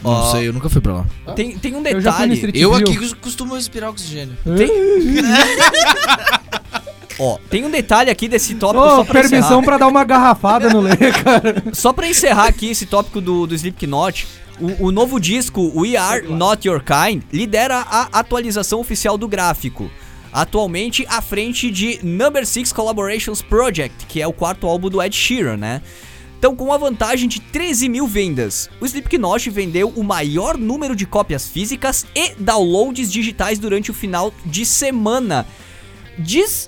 Não Ó, sei, eu nunca fui pra lá. Tem, tem um Eu já fui no detalhe. Street Eu View. aqui cos- costumo respirar oxigênio. Ó, tem um detalhe aqui desse tópico Ô, só pra permissão encerrar. pra dar uma garrafada no Lê, cara. Só pra encerrar aqui esse tópico do, do Slipknot, o, o novo disco We Are Not Your Kind lidera a atualização oficial do gráfico. Atualmente à frente de Number 6 Collaborations Project, que é o quarto álbum do Ed Sheeran, né? Então, com uma vantagem de 13 mil vendas, o Slipknot vendeu o maior número de cópias físicas e downloads digitais durante o final de semana. Diz.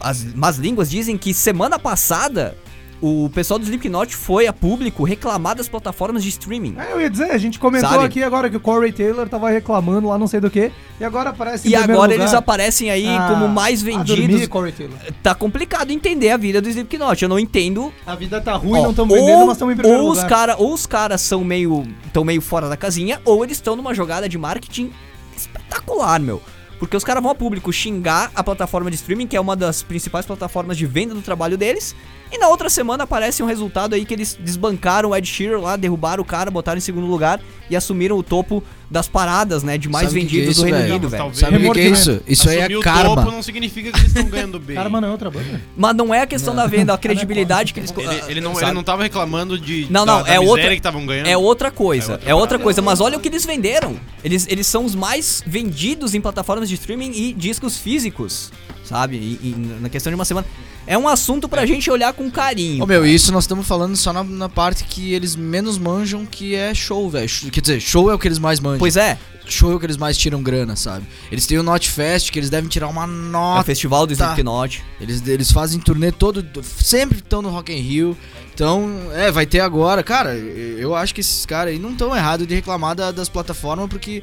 As más línguas dizem que semana passada o pessoal do Slipknot foi a público reclamar das plataformas de streaming. É, eu ia dizer, a gente comentou Sabe? aqui agora que o Corey Taylor tava reclamando lá não sei do que, e agora aparece E agora lugar. eles aparecem aí Ah, como mais vendidos. dormir, Corey Taylor. Tá complicado entender a vida do Slipknot. Eu não entendo. A vida tá ruim, Ó, não estamos vendendo, mas estamos em primeiro ou os lugar. cara, ou os caras são meio tão meio fora da casinha, ou eles estão numa jogada de marketing espetacular, meu. Porque os caras vão a público xingar a plataforma de streaming, que é uma das principais plataformas de venda do trabalho deles. E na outra semana aparece um resultado aí que eles desbancaram o Ed Sheeran lá, derrubaram o cara, botaram em segundo lugar e assumiram o topo das paradas, né, de mais Sabe o que que é vendidos isso, do Reino? Unido, velho. talvez- Sabe o que, é isso? Isso aí é Assumir o karma. topo não significa que eles estão ganhando bem. Karma não é outra banda. Mas não é a questão da venda, a credibilidade que eles Ele, ele não, sabe? ele não tava reclamando de Não, não, da é miséria outra- que estavam ganhando. É outra coisa, É outra é outra coisa, mas olha o que eles venderam. Eles, eles são os mais vendidos em plataformas de streaming e discos físicos, sabe? E, e na questão de uma semana. É um assunto pra gente olhar com carinho. Ô meu, isso nós estamos falando só na, na parte que eles menos manjam, que é show, velho. Quer dizer, show é o que eles mais manjam. Pois é, Show é o que eles mais tiram grana, sabe? Eles têm o Not Fest, que eles devem tirar uma é o nota. festival do. Slipknot. Eles, eles fazem turnê todo. Sempre estão no Rock in Rio. Então, é, vai ter agora. Cara, eu acho que esses caras aí não estão errados de reclamar da- das plataformas, porque.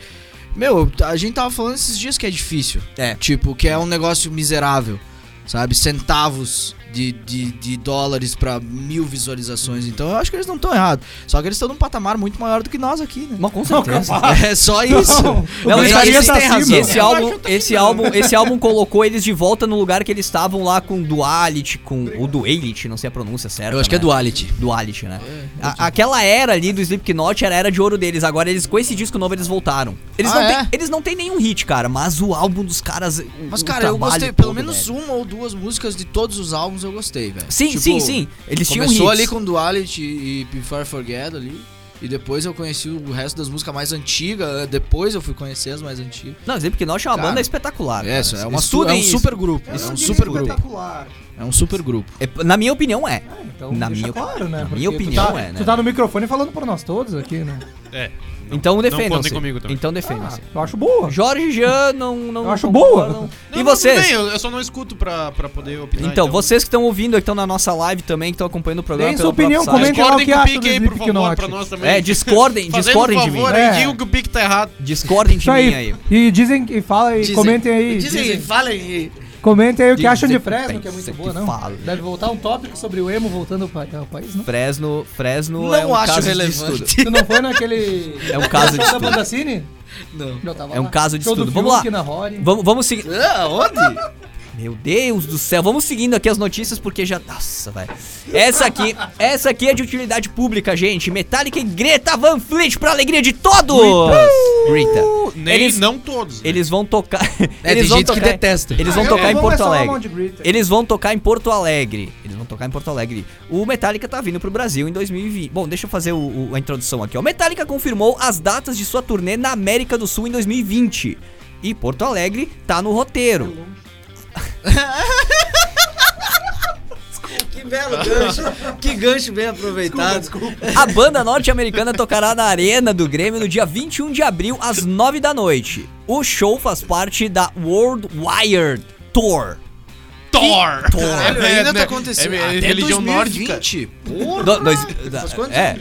Meu, a gente tava falando esses dias que é difícil. É. Tipo, que é um negócio miserável. Sabe? Centavos de, de, de dólares pra mil visualizações. Então eu acho que eles não estão errados. Só que eles estão num patamar muito maior do que nós aqui, né? Mas com certeza. É só isso. Não, Não, o esse, gritaria esse, tá razão. acima. esse álbum, esse álbum, esse álbum colocou eles de volta no lugar que eles estavam lá com Duality, com o Duality, não sei a pronúncia certa. Eu acho que é né? Duality. Duality, né? A- aquela era ali do Slipknot era a era de ouro deles. Agora eles com esse disco novo eles voltaram. Eles, Ah, não, é? têm, eles não têm nenhum hit, cara, mas o álbum dos caras. Mas, o cara, eu gostei. Pelo menos velho. uma ou duas músicas de todos os álbuns eu gostei, velho. Sim, Tipo, sim, sim. Eles tinham Começou hits. ali com Duality e Before I Forget ali. E depois eu conheci o resto das músicas mais antigas. Depois eu fui conhecer as mais antigas. Não, Slipknot é uma Cara, banda espetacular. É, cara. é, uma su é um super grupo. É não um super grupo. espetacular. É um super grupo. É, Na minha opinião, é. Então, Na minha- claro, né? na Porque minha tu opinião, tá- é, né? Tu tá no microfone falando por nós todos aqui, né? É. Então contem defendam-se. comigo também. Então Ah, defendam-se. eu acho boa. Jorge Jean não. não Eu acho boa. E Não, vocês? Não, tudo bem, eu, eu só não escuto pra, pra poder opinar. Então, vocês que estão ouvindo, que estão na nossa live também, que estão acompanhando o programa. Pelo sua opinião, próprio site. comente lá o Discordem que com o acha Pique do aí, por favor, pra nós também. É, discordem, discordem de mim. favor É. aí, digam que o Pique tá errado. Discordem de mim aí. E dizem e fala e comentem aí. falem aí. Comentem aí o que Dizem acham de que Fresno, que é muito pensa boa, que não? fala. Deve voltar um tópico sobre o emo voltando ao pa- ao país, não? Fresno, Fresno Não é um acho caso de relevante. estudo. Tu não foi naquele... É um caso de da estudo. Não. Tava É um lá. caso de Show do estudo. Vamos lá. Fiuk na Rory. Vamos, vamos seguir. Ah, onde? Meu Deus do céu, vamos seguindo aqui as notícias porque já. Nossa, velho. Essa aqui, essa aqui é de utilidade pública, gente. Metallica e Greta Van Fleet pra alegria de todos. Greta. Nem, Eles- não todos. Eles vão tocar. É, eles tem vão gente que tocar. detesta. Eles vão Ah, eu tocar em Porto Alegre. Eles vão tocar em Porto Alegre. Eles vão tocar em Porto Alegre. O Metallica tá vindo pro Brasil em 2020. Bom, deixa eu fazer o- o- a introdução aqui. ó. O Metallica confirmou as datas de sua turnê na América do Sul em 2020. E Porto Alegre tá no roteiro. Que belo gancho. que gancho bem aproveitado. A banda norte-americana tocará na Arena do Grêmio no dia 21 de abril, às 9 da noite. O show faz parte da World Wired Tour. Thor! Caralho, ainda tá acontecendo. É, é Até religião 2020. Porra. Do- dois- Faz quantos é,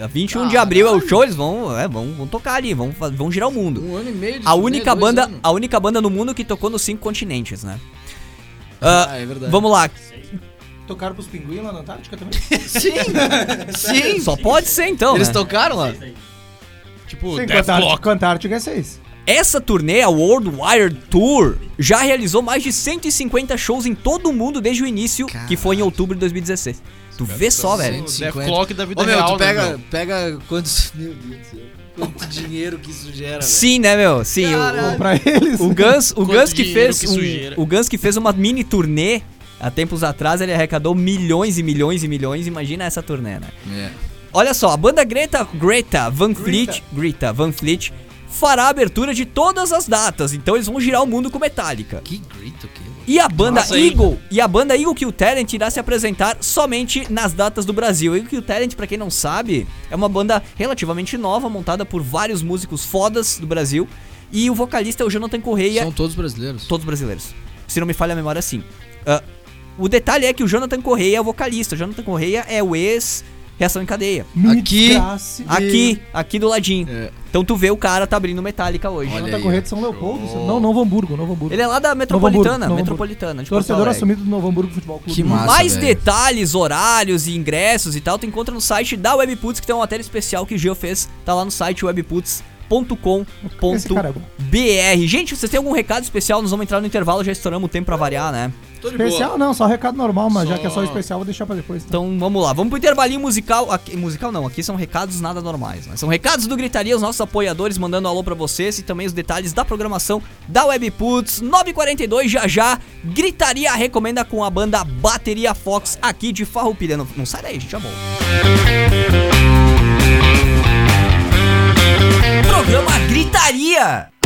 anos? 21 de abril é o show, eles vão, é, vão, vão tocar ali, vão, vão girar o mundo. Um ano e meio de A turnê, única dois banda, anos. a única banda no mundo que tocou nos cinco continentes, né? Ah, Ah, é verdade. vamos lá. Tocaram pros pinguins lá na Antártica também? Sim. Sim. Só pode ser então, Eles né? tocaram lá? Tipo, Sim, Death Antártica, Block. Antártica é seis. Essa turnê, a World Wired Tour, já realizou mais de 150 shows em todo o mundo desde o início, que foi em outubro de 2016. Tu vê só, velho. Death 150. Clock da vida Ô, meu, real, tu né, pega, meu? pega quantos... Meu Deus do céu. Quanto dinheiro que isso gera, velho. Sim, né, meu? Sim, o-. Pra eles. o, o Guns, o Guns que fez que um- o Guns que fez uma mini turnê há tempos atrás, ele arrecadou milhões e milhões e milhões. Imagina essa turnê, né? É. Olha só, a banda Greta, Greta Van Fleet, Greta Van Fleet fará a abertura de todas as datas, então eles vão girar o mundo com Metallica. Que grito que... E a banda Nossa, hein? Eagle, e a banda Eagle Kill Talent irá se apresentar somente nas datas do Brasil. Eagle Kill Talent, pra quem não sabe, é uma banda relativamente nova, montada por vários músicos fodas do Brasil, e o vocalista é o Jonathan Correia, São todos brasileiros. todos brasileiros. Se não me falha a memória, sim. Ah, o detalhe é que o Jonathan Correia é o vocalista, o Jonathan Correia é o ex Reação em Cadeia. Aqui- desgrace. Aqui, aqui do ladinho. É. Então tu vê o cara tá abrindo Metallica hoje. Olha aí, Correia de São Leopoldo. Não, Novo Hamburgo, Novo Hamburgo. Ele é lá da Metropolitana, Novo Metropolitana. de Porto Torcedor assumido do Novo Hamburgo Futebol Clube. Que massa. Mais velho. detalhes, horários e ingressos e tal, tu encontra no site da Webputs, que tem uma matéria especial que o Geo fez. Tá lá no site Esse cara é. Gente, vocês têm algum recado especial? Nós vamos entrar no intervalo, já estouramos o tempo pra variar, né? Especial não, só recado normal, mas já Só- que é só especial, vou deixar pra depois. Então. Então vamos lá, vamos pro intervalinho musical. Aqui, musical não, aqui são recados nada normais, né? São recados do Gritaria, os nossos apoiadores mandando um alô pra vocês e também os detalhes da programação da Webputs 942 já já. Gritaria recomenda com a banda Bateria Fox aqui de Farroupilha. Não, não sai daí, gente, já volta. Programa Gritaria.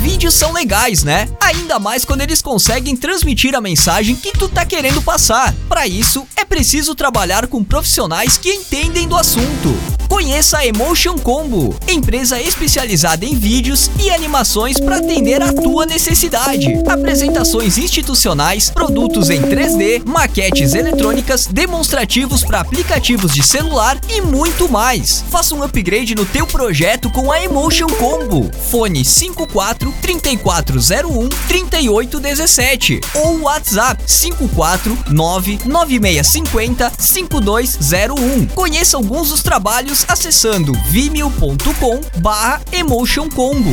Vídeos são legais, né? Ainda mais quando eles conseguem transmitir a mensagem que tu tá querendo passar. Para isso, é preciso trabalhar com profissionais que entendem do assunto. Conheça a Emotion Combo, empresa especializada em vídeos e animações para atender a tua necessidade. Apresentações institucionais, produtos em 3D, maquetes eletrônicas, demonstrativos para aplicativos de celular e muito mais. Faça um upgrade no teu projeto com a Emotion Combo. Fone 54 3401 3817 ou WhatsApp 549 9650 5201. Conheça alguns dos trabalhos acessando vimeo.com barra Emotion Combo.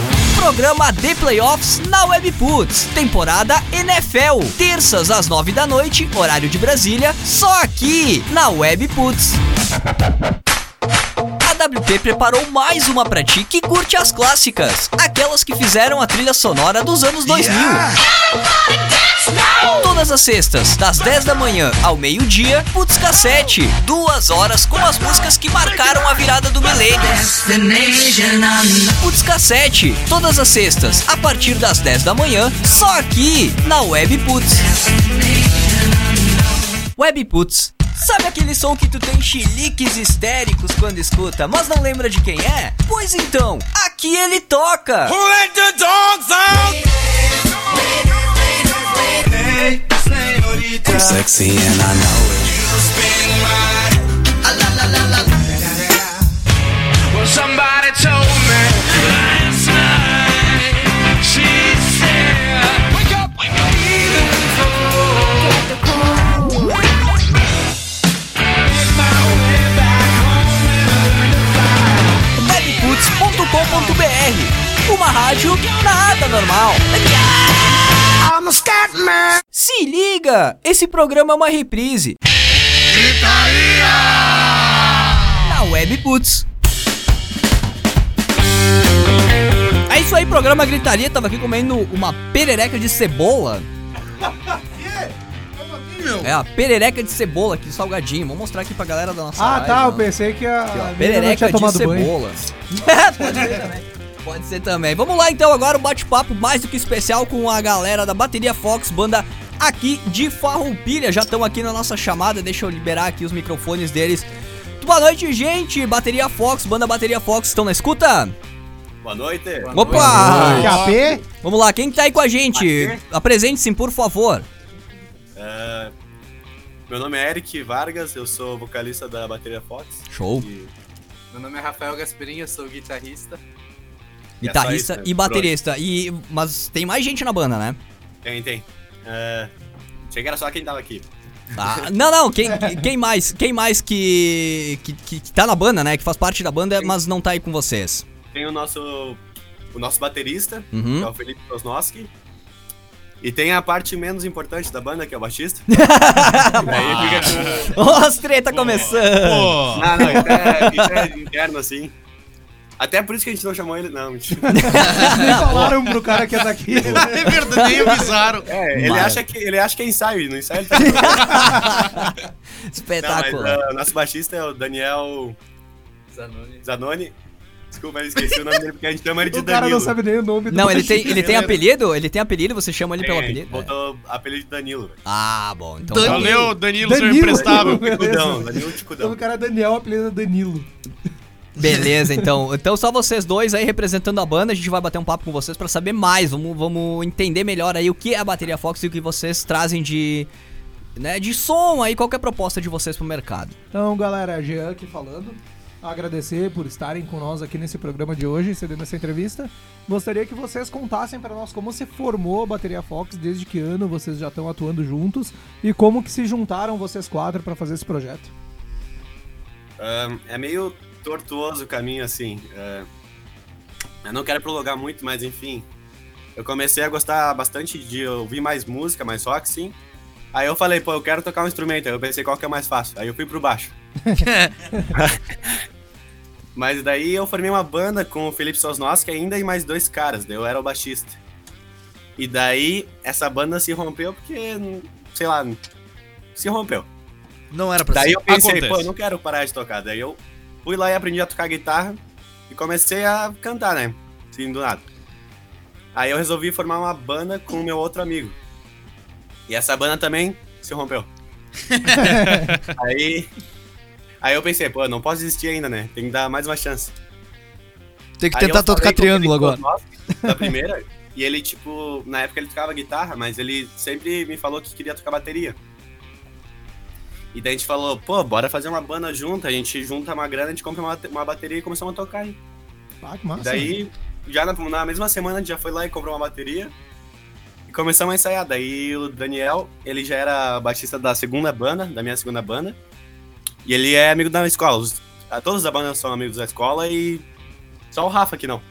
Programa The Playoffs na Webputs, temporada NFL, terças às nove da noite, horário de Brasília, só aqui na Webputs. A WP preparou mais uma pra ti que curte as clássicas, aquelas que fizeram a trilha sonora dos anos 2000. Todas as sextas, das 10 da manhã ao meio-dia, Putz Cassete. Duas horas com as músicas que marcaram a virada do milênio. Putz Cassete. Todas as sextas, a partir das 10 da manhã, só aqui na Web Putz. Web Putz. Sabe aquele som que tu tem chiliques histéricos quando escuta, mas não lembra de quem é? Pois então, aqui ele toca! Sexy and I know it. Well, somebody told me last night. She said, "Wake up, wake up." Even before make my way back home webputs.com.br Uma rádio nada normal. I'm a man. Se liga, esse programa é uma reprise. Na Webputs. É isso aí, programa Gritaria. Tava aqui comendo uma perereca de cebola. É a perereca de cebola aqui, salgadinho. Vou mostrar aqui pra galera da nossa Ah, live, tá. Eu ó. pensei que a. Aqui, ó, a perereca tinha de cebola. Pode ser também. Pode ser também. Vamos lá então agora um bate-papo mais do que especial com a galera da Bateria Fox, banda aqui de Farroupilha. Já estão aqui na nossa chamada, deixa eu liberar aqui os microfones deles. Boa noite, gente. Bateria Fox, banda Bateria Fox, estão na escuta? Boa noite. Opa! KP? Vamos lá, quem que tá aí com a gente? Apresente-se, por favor. É, meu nome é Eric Vargas, eu sou vocalista da Bateria Fox. Show. E Meu nome é Rafael Gasperin, eu sou guitarrista. Guitarrista É isso, né? e baterista. E, mas tem mais gente na banda, né? tem, tem. É, achei que era só quem tava aqui. Ah, não, não, quem, quem mais? Quem mais que, que, que, que tá na banda, né? Que faz parte da banda, mas não tá aí com vocês. Tem o nosso, o nosso baterista, Uhum. que é o Felipe Tosnoski. E tem a parte menos importante da banda, que é o baixista. Aí fica treta começando. Não, não, isso é, isso é interno, assim. Até por isso que a gente não chamou ele, não. mentira. Nem falaram pro cara que é daqui. é verdade, nem avisaram. É, ele Mara. acha, que, ele acha que é ensaio, e no ensaio ele tá... Não, mas Espetáculo. o nosso baixista é o Daniel Zanoni. Zanoni. Desculpa, eu esqueci o nome dele porque a gente chama ele de O cara Danilo. não sabe nem o nome do Não, ele tem, ele tem apelido? Ele tem apelido? Você chama ele pelo apelido? Botou apelido de Danilo. velho. Ah, bom. Então Danilo. Valeu, Danilo, seu Danilo. imprestável. Ticudão, Danilo Então, Ticudão. o cara é Daniel, o apelido é Danilo. Beleza, então. Então só vocês dois aí representando a banda, a gente vai bater um papo com vocês pra saber mais, vamos, vamos entender melhor aí o que é a bateria Fox e o que vocês trazem de né, de som aí, qual que é a proposta de vocês pro mercado. Então, galera, Jean aqui falando. Agradecer por estarem com nós aqui nesse programa de hoje, cedendo essa entrevista. Gostaria que vocês contassem para nós como se formou a Bateria Fox, desde que ano vocês já estão atuando juntos e como que se juntaram vocês quatro para fazer esse projeto. Ahn, é meio tortuoso o caminho, assim. é. eu não quero prolongar muito, mas enfim. Eu comecei a gostar bastante de ouvir mais música, mais rock, sim. Aí eu falei, pô, eu quero tocar um instrumento. Aí eu pensei qual que é mais fácil. Aí eu fui pro baixo. Mas daí eu formei uma banda com o Felipe Sosnoski ainda e mais dois caras. Daí eu era o baixista. E daí essa banda se rompeu porque, sei lá, se rompeu. Não era pra Daí ser. eu pensei, Acontece. pô, eu não quero parar de tocar. Daí eu fui lá e aprendi a tocar guitarra e comecei a cantar, né? Assim, do nada. Aí eu resolvi formar uma banda com o meu outro amigo. E essa banda também se rompeu. aí, aí eu pensei, pô, não posso desistir ainda, né? Tem que dar mais uma chance. Tem que Aí tentar tocar triângulo agora. Kozlowski, Da primeira. e ele, tipo, na época ele tocava guitarra, mas ele sempre me falou que queria tocar bateria. E daí a gente falou, pô, bora fazer uma banda junto, a gente junta uma grana, a gente compra uma, uma bateria e começamos a tocar aí. Ah, que massa. E daí, já na, na mesma semana, a gente já foi lá e comprou uma bateria. E começamos a ensaiar. Daí o Daniel, ele já era baixista da segunda banda, da minha segunda banda. E ele é amigo da escola. Os- todos da banda são amigos da escola e só o Rafa que não.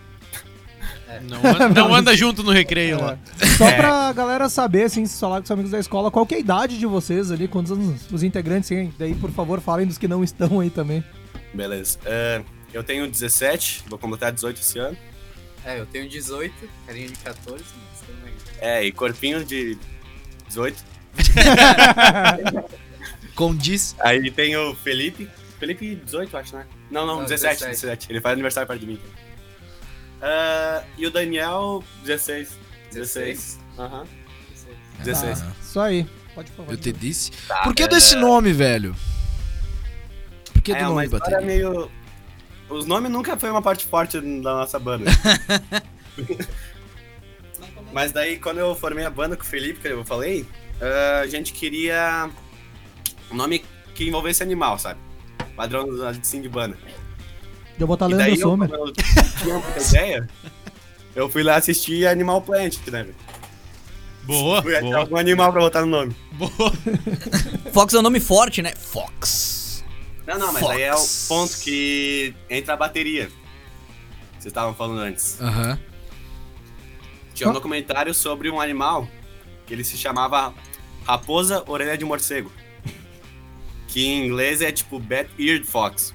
Não, anda- não anda junto no recreio lá. Só É. pra galera saber, assim, se falar com os amigos da escola, qual que é a idade de vocês ali, quantos anos os integrantes têm? Daí, por favor, falem dos que não estão aí também. Beleza. É, eu tenho 17, vou completar 18 esse ano. É, eu tenho 18, carinha de 14, mas também. É, e corpinho de 18. Condiz. Aí tem o Felipe. Felipe 18, acho, né? Não, não, Não, 17, 17. 17. Ele faz aniversário perto de mim. Ah, e o Daniel, 16. 16. Aham. Não sei. 16. Ah, Isso aí. Pode falar. eu te disse. Tá, Por que é, desse nome, velho? Por que do é uma nome bateria? meio. Os nomes nunca foi uma parte forte da nossa banda. Mas daí, quando eu formei a banda com o Felipe, que eu falei, ah, a gente queria um nome que envolvesse animal, sabe? Padrão assim de banda. Eu botar E Leandro daí, eu, Sommer. como eu tinha uma ideia, eu fui lá assistir Animal Planet, né? velho? Boa, Fui achar boa, algum animal pra botar no nome. boa. Fox é um nome forte, né? Fox. Não, não, mas aí é o Fox. ponto que entra a bateria. Vocês estavam falando antes. Aham. Tinha um documentário sobre um animal que ele se chamava Raposa Orelha de Morcego. Que em inglês é tipo Bat-Eared Fox.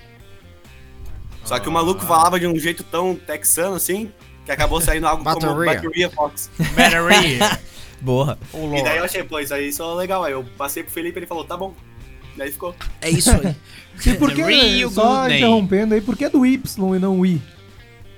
Só que o maluco falava de um jeito tão texano assim, que acabou saindo algo como Bateria. Bateria Fox. Battery. Boa. E daí eu achei, pô, isso aí só legal. Aí eu passei pro Felipe e ele falou, tá bom. Daí ficou. É isso aí. E por que, só interrompendo aí, por que do Y e não o I?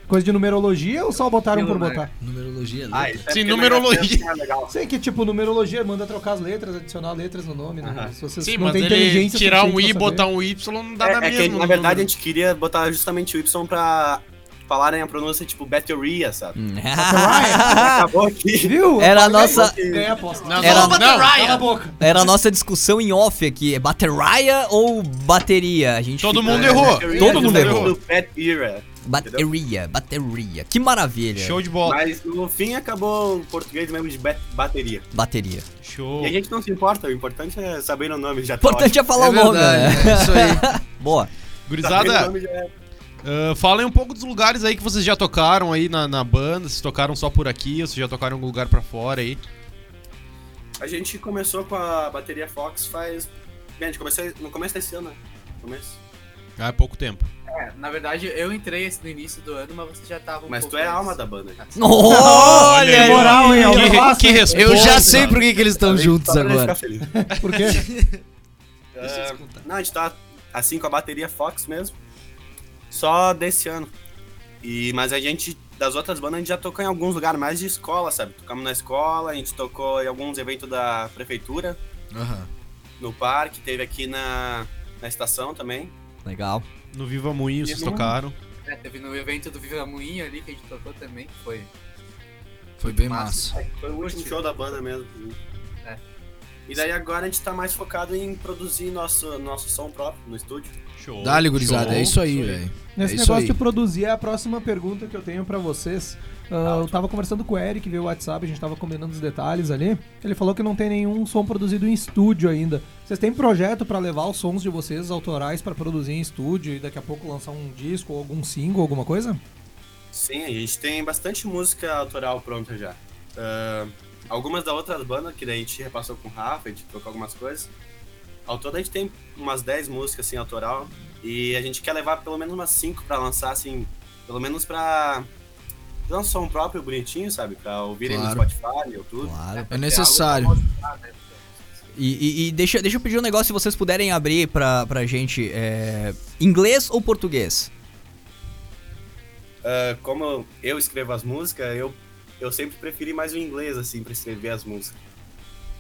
Coisa de numerologia ou só botaram por né? botar? Numerologia, Ah, letra. isso é Sim, numerologia. minha é legal. Sei que, tipo, numerologia manda trocar as letras, adicionar letras no nome, né? Se vocês Sim, não mas ele inteligência tirar um I e botar um Y não dá É, na é que, mesma. na verdade, a gente queria botar justamente o Y pra falarem a pronúncia tipo bateria, sabe? Hum. Acabou aqui. Viu? Era a nossa-. Não, Era- não. Era a nossa discussão em off aqui. É bateria ou bateria? A gente Todo fica- mundo errou. Todo é mundo errou. Bateria. Bateria. Que maravilha. Show de bola. Mas no fim acabou o português mesmo de ba- bateria. Bateria. Show. E a gente não se importa, o importante é saber o nome, já O tá importante é falar É o nome, verdade, né? é isso aí. Boa. Gurizada, ah, falem um pouco dos lugares aí que vocês já tocaram aí na, na banda. Se tocaram só por aqui ou se já tocaram em algum lugar pra fora aí. A gente começou com a bateria Fox faz... Bem, a gente começou no começo desse ano, né? Começo. Ah, é pouco tempo. É, na verdade, eu entrei no início do ano, mas você já tava um Mas pouco tu é a alma da banda. Olha aí, aí. moral, hein? Que, que resposta. Eu já sei por que, que eles estão juntos agora. ficar feliz. Por quê? Ah, não, a gente tá assim com a bateria Fox mesmo. Só desse ano. E, mas a gente, das outras bandas, a gente já tocou em alguns lugares mais de escola, sabe? Tocamos na escola, a gente tocou em alguns eventos da prefeitura, Aham. no parque, teve aqui na, na estação também. Legal. No Viva Moinho vocês no- tocaram. É, teve no evento do Viva Moinho ali que a gente tocou também, que foi. Foi bem Massa. massa. Foi o último show da banda mesmo. E daí agora a gente tá mais focado em produzir nosso, nosso som próprio no estúdio. Show. Dá-lhe, gurizada. Show. É isso aí, velho. Nesse É negócio aí. de produzir é a próxima pergunta que eu tenho pra vocês. Ah, eu tava conversando com o Eric via WhatsApp, a gente tava combinando os detalhes ali. Ele falou que não tem nenhum som produzido em estúdio ainda. Vocês têm projeto pra levar os sons de vocês autorais pra produzir em estúdio e daqui a pouco lançar um disco ou algum single, alguma coisa? Sim, a gente tem bastante música autoral pronta já. Ah, algumas da outras bandas, que daí a gente repassou com o Rafa, a gente trocou algumas coisas. Ao todo a gente tem umas 10 músicas assim, autoral. E a gente quer levar pelo menos umas 5 pra lançar, assim, pelo menos pra dar um som próprio bonitinho, sabe? Pra ouvirem Claro. no Spotify, YouTube. Claro. É necessário. E, e- e deixa, deixa eu pedir um negócio, se vocês puderem abrir pra, pra gente. é, inglês ou português? Ah, como eu escrevo as músicas, eu, eu sempre preferi mais o inglês, assim, pra escrever as músicas.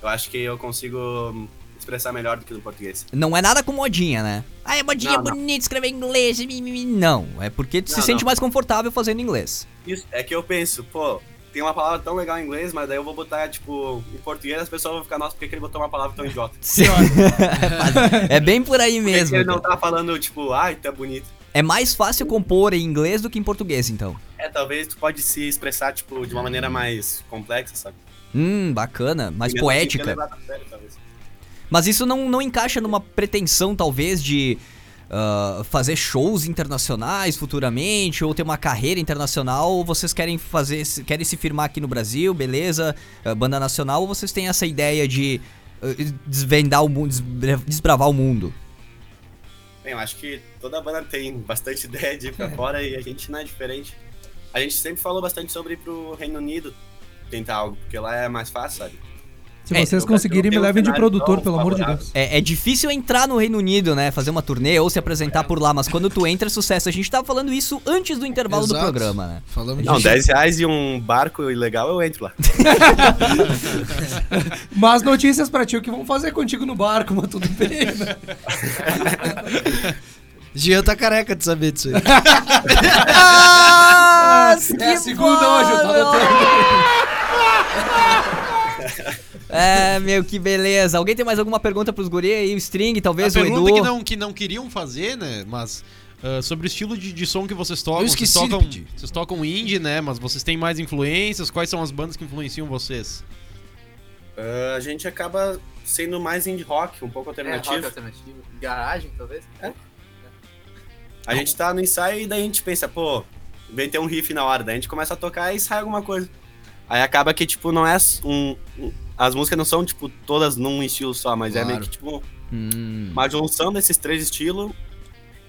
Eu acho que eu consigo expressar melhor do que no português. Não é nada com modinha, né? Ah, é modinha Não, não. bonita, escrever inglês. Não, é porque tu se Não, sente não. mais confortável fazendo inglês. Isso, é que eu penso, pô, tem uma palavra tão legal em inglês, mas daí eu vou botar, tipo, em português as pessoas vão ficar, nossa, por que, que ele botou uma palavra tão idiota? é bem por aí mesmo. ele não tá falando, tipo, ai, tá bonito. É mais fácil compor em inglês do que em português, então. É, talvez tu pode se expressar, tipo, de uma maneira mais complexa, sabe? Hum, bacana, mais E poética. sério. Mas isso não, não encaixa numa pretensão, talvez, de ah, fazer shows internacionais futuramente, ou ter uma carreira internacional, ou vocês querem fazer, querem se firmar aqui no Brasil, beleza, ah, banda nacional, ou vocês têm essa ideia de ah, desvendar o mundo, desbra- desbravar o mundo? Bem, eu acho que toda banda tem bastante ideia de ir pra fora e a gente não é diferente. A gente sempre falou bastante sobre ir pro Reino Unido tentar algo, porque lá é mais fácil, sabe? Se É, vocês conseguirem, me levem de produtor, pelo amor de. Deus. É, é difícil entrar no Reino Unido, né? Fazer uma turnê ou se apresentar por lá, mas quando tu entra é sucesso. A gente tava falando isso antes do intervalo do Exato. programa, né? Falamos Não, disso. 10 reais e um barco ilegal eu entro lá. Mas notícias pra ti, o que vão fazer contigo no barco, mas tudo bem, né? Jean tá careca de saber disso aí. Ah, É a segunda hoje, eu tava É, meu, que beleza. Alguém tem mais alguma pergunta pros guri aí? O String, talvez, a o pergunta Edu? que não, que não queriam fazer, né? Mas ah, sobre o estilo de, de som que vocês tocam. Eu esqueci vocês tocam, vocês tocam indie, né? Mas vocês têm mais influências. Quais são as bandas que influenciam vocês? Ah, a gente acaba sendo mais indie rock, um pouco É, rock alternativo. alternativo. Garagem, talvez? a gente tá no ensaio e daí a gente pensa, pô, vem ter um riff na hora. Daí a gente começa a tocar e sai alguma coisa. Aí acaba que, tipo, não é um. um- as músicas não são, tipo, todas num estilo só, mas é meio Claro. que, tipo, Hum. uma junção desses três estilos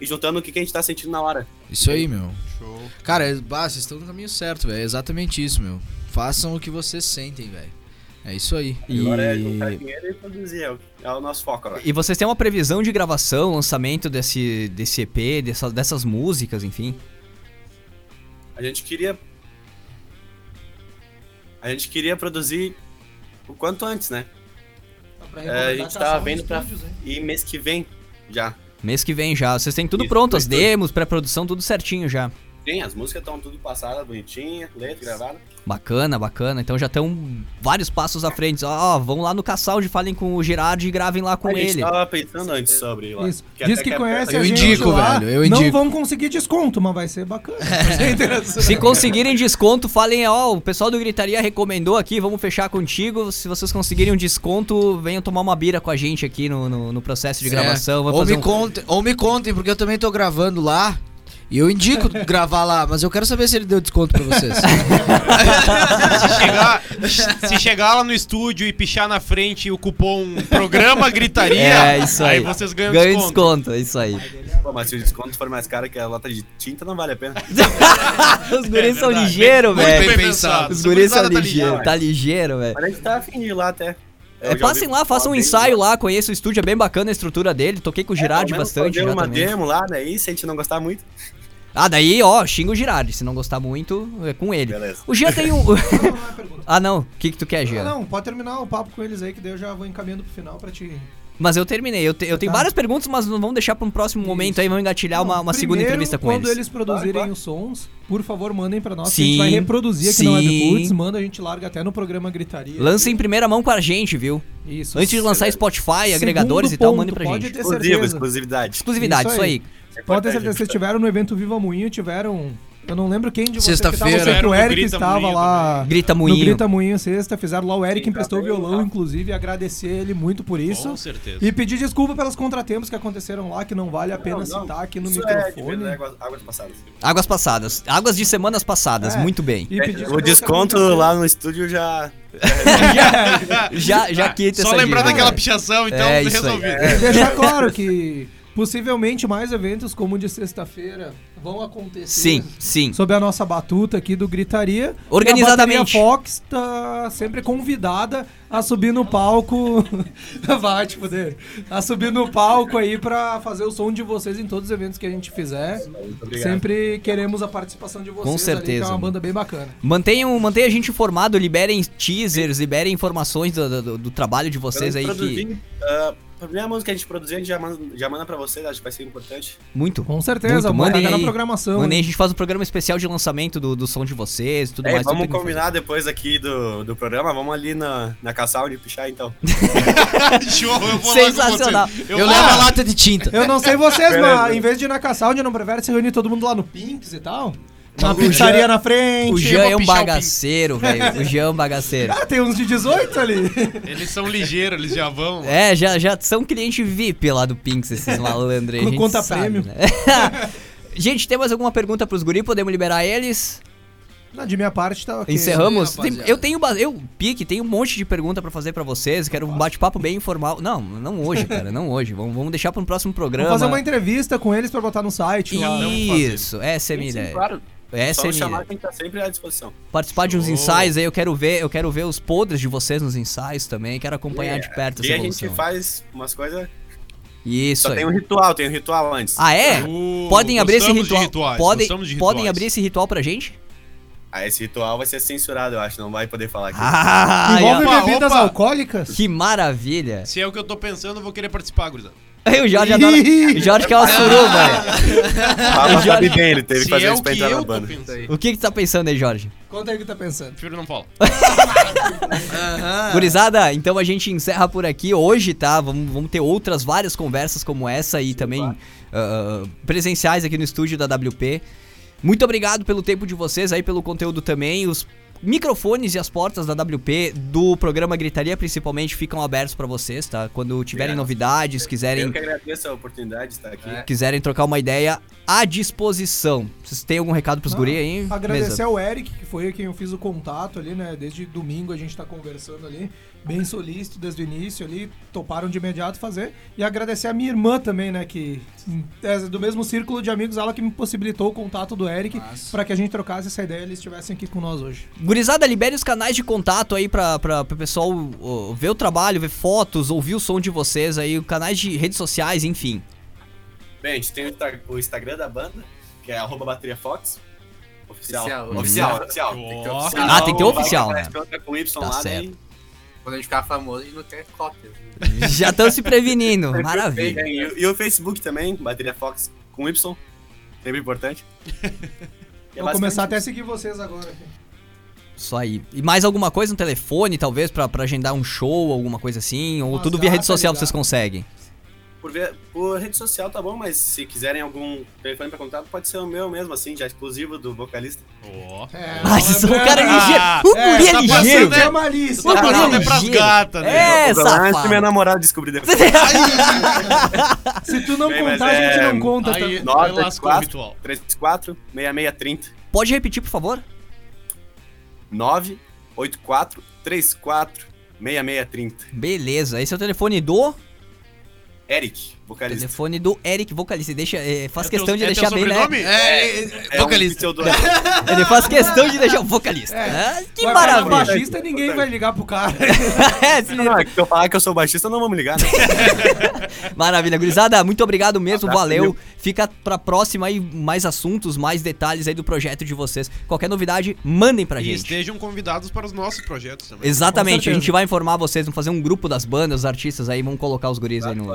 e juntando o que, que a gente tá sentindo na hora. Isso aí, meu. Show. Cara, é- bah, vocês estão no caminho certo, velho. É exatamente isso, meu. Façam o que vocês sentem, velho. É isso aí. E... Agora é juntar dinheiro e produzir, é o, é nosso foco agora. e vocês têm uma previsão de gravação, lançamento desse, desse EP, dessa, dessas músicas, enfim? A gente queria. A gente queria produzir o quanto antes, né? É, a gente tava vendo pra ir mês que vem já. Mês que vem já. Vocês têm tudo Isso, pronto, as demos, pré-produção, tudo certinho já. Sim, as músicas estão tudo passadas, bonitinha, letra gravada. Bacana, bacana. Então já estão vários passos à frente. Ó, vão lá no Cassalde, falem com o Gerard e gravem lá com a gente ele. tava pensando antes sobre lá. Isso. que Diz que é conhece a Eu gente indico, lá, velho, eu Não indico. vão conseguir desconto, mas vai ser bacana. Vai ser interessante. Se conseguirem desconto, falem, ó, o pessoal do Gritaria recomendou aqui, vamos fechar contigo. Se vocês conseguirem um desconto, venham tomar uma bira com a gente aqui no, no, no processo de gravação. É. Ou, fazer me um... contem, ou me contem, porque eu também tô gravando lá. E eu indico gravar lá, mas eu quero saber se ele deu desconto pra vocês. Se chegar, se chegar lá no estúdio e pichar na frente o cupom programa gritaria, É, isso aí. vocês ganham Ganha desconto. desconto, é isso aí. Pô, mas se o desconto for mais caro que a lata de tinta, não vale a pena. Os guris são verdade. ligeiros, Muito velho. bem pensado. Os guris são tá ligeiros, ligeiro. tá ligeiro, velho. Mas a gente tá afim de ir lá até. Eu É, passem lá, façam um bem, ensaio lá, conheço o estúdio, é bem bacana a estrutura dele. Toquei com o É, Girardi menos bastante fazer já uma também. demo lá, daí se a gente não gostar muito, Ah, daí, ó, xinga o Girardi. Se não gostar muito, é com ele. beleza. O Jean tem um. Ah, não. O que, que tu quer, Ah, Jean? não, pode terminar o papo com eles aí, que daí eu já vou encaminhando pro final pra te. Mas eu terminei. Eu, te- eu tenho Tá. várias perguntas, mas não vamos deixar pra um próximo momento aí. Vamos engatilhar uma, Não, uma segunda primeiro, entrevista com quando eles. eles, produzirem Claro, claro. os sons, por favor, mandem pra nós. que a Sim, gente vai reproduzir aqui no sim. Webputs. Manda, a gente larga até no programa Gritaria. Lancem em primeira mão com a gente, viu? Isso. Antes de lançar Spotify, Segundo agregadores e tal, ponto, mandem pra pode gente. ter Exclusivo, exclusividade. Exclusividade, Isso isso aí. aí. Pode ter certeza, vocês estiveram no evento Viva Moinho, tiveram. Eu não lembro quem de vocês Sexta-feira. que Era o Eric Grita estava Moinho lá. Grita No Moinho. Grita Moinho sexta, fizeram lá. O Eric Sim, emprestou o violão, tá. inclusive, agradecer ele muito por isso. Com certeza. E pedir desculpa pelos contratempos que aconteceram lá, que não vale a pena Não, não. citar aqui no Isso é microfone. verdade, águas, passadas. Águas passadas. Águas de semanas passadas, É. muito bem. E pedir o desconto lá no estúdio já. Já, já quita Só essa lembrar dívida. daquela pichação, então É, resolvido. E deixar claro que possivelmente mais eventos como o de sexta-feira vão acontecer. Sim, sim. Sob a nossa batuta aqui do Gritaria. Organizadamente. E a Fox tá sempre convidada a subir no palco. Vai te fuder. A subir no palco aí pra fazer o som de vocês em todos os eventos que a gente fizer. Sempre queremos a participação de vocês. Com ali, que certeza. é uma banda bem bacana. Mantenham, mantenha a gente informado, liberem teasers, liberem informações do, do- do trabalho de vocês aí que. Produzir, ah, a primeira música que a gente produzir, a gente já manda, já manda pra vocês, acho que vai ser importante. Muito. Com certeza, mandem pegar na programação. Mandem, a gente faz um programa especial de lançamento do, do som de vocês, tudo É, mais. vamos fazer. combinar depois aqui do, do programa, vamos ali na, na Caçal de pichar então. Show, eu vou lá com Sensacional. Eu vou levo a lata de tinta. Eu não sei vocês, mas em vez de ir na Caçalde, não prefere se reunir todo mundo lá no Pinks e tal? Uma pizzaria Jean- na frente. O Jean é um bagaceiro, velho. O Jean é um bagaceiro. Ah, tem uns de 18 ali. Eles são ligeiros, eles já vão. É, já, já são cliente VIP lá do Pinks, esses malandros aí. conta sabe, prêmio. né? gente, tem mais alguma pergunta pros guri? Podemos liberar eles? Não, de minha parte tá ok. Encerramos? Tem- eu tenho, eu, Pique, tenho um monte de pergunta pra fazer pra vocês. Quero um bate-papo bem informal. Não, não hoje, cara, não hoje. Vamos, vamos deixar pra um próximo programa. Vamos fazer uma entrevista com eles pra botar no site lá. Isso, essa é a minha Sim, ideia. claro. Essa Só é a nos minha chamar tá sempre à disposição. Participar de uns ensaios aí, eu quero ver, eu quero ver os podres de vocês nos ensaios também, quero acompanhar de perto E essa a gente evolução. faz umas coisas. Isso Só aí. tem um ritual, tem um ritual antes. Ah, é? Uh, Podem abrir esse ritual. rituais, podem, podem abrir esse ritual pra gente? Ah, esse ritual vai ser censurado, eu acho, não vai poder falar aqui. Ah, Envolve opa, bebidas opa. alcoólicas? que maravilha. Se é o que eu tô pensando, eu vou querer participar, gurizada. Aí o Jorge adora. O Jorge quer uma suruba. Rafa sabe bem, ele teve que Se fazer é isso o pra que entrar na banda. pensando. O que que tu tá pensando aí, Jorge? Conta aí o que tá pensando. Prefiro não falar. Gurizada, então a gente encerra por aqui hoje, tá? Vamos, vamos ter outras várias conversas como essa e também ah, presenciais aqui no estúdio da WP. Muito obrigado pelo tempo de vocês aí, pelo conteúdo também. Os microfones e as portas da WP do programa Gritaria principalmente ficam abertos pra vocês, tá? Quando tiverem Obrigado. novidades, quiserem Eu que agradeço a oportunidade de estar aqui. quiserem trocar uma ideia à disposição. Vocês têm algum recado pros Não, guri aí? Agradecer Mesa? ao Eric, que foi quem eu fiz o contato ali, né? Desde domingo a gente tá conversando ali. Bem solícito desde o início ali. Toparam de imediato fazer. E agradecer a minha irmã também, né? Que é do mesmo círculo de amigos, ela que me possibilitou o contato do Eric pra que a gente trocasse essa ideia e eles estivessem aqui com nós hoje. Gurizada, libere os canais de contato aí pra, pra, pro pessoal ver o trabalho, ver fotos, ouvir o som de vocês aí, canais de redes sociais, enfim. Bem, a gente tem o, Insta- o Instagram da banda, que é arroba bateria Fox. Oficial. Oficial. Oficial, oficial. Tem que ter Ó. oficial. Ah, tem que ter oficial, né? com Y Tá lá, certo. daí- Quando a gente ficar famoso, a gente não quer cópias. Já estão se prevenindo, maravilha. E, e o Facebook também, Bateria Fox com Y. Sempre importante. É Vou começar até a seguir vocês agora. aqui. Isso aí. E mais alguma coisa no telefone, talvez, pra, pra agendar um show, alguma coisa assim? Ou tudo via rede social ligada. vocês conseguem? Por, ver- por rede social tá bom, mas se quiserem algum telefone pra contato, pode ser o meu mesmo, assim, já exclusivo do vocalista. Ó. É, Ah, vocês são um cara ligeiro. Ah, O é, guri é tá ligeiro. passando, né? É malícia. O guri é passando é pras ligeiro. gatas, né? É, safado. minha namorada descobrir depois. Se tu não Bem, contar, a gente é- não conta Aí, também. aí Nota, lascou o 4, ritual. 34 6630 Pode repetir, por favor? 984 34 6630 Beleza, esse é o telefone do. Eric, vocalista. Telefone do Eric, vocalista. Deixa, é, faz É questão teu- de é deixar bem, né? sobrenome? É, É vocalista. Um. Ele faz questão de deixar o vocalista. Ah, que pegar maravilha. baixista, ninguém vai ligar pro cara. É, se- Não, é que se eu falar que eu sou baixista, não vamos ligar, né? Maravilha, gurizada, muito obrigado mesmo, Abraço, valeu. viu? Fica pra próxima aí mais assuntos, mais detalhes aí do projeto de vocês. Qualquer novidade, mandem pra E gente. estejam convidados para os nossos projetos também. Exatamente, a gente vai informar vocês, vamos fazer um grupo das bandas, os artistas aí, vamos colocar os guris aí no.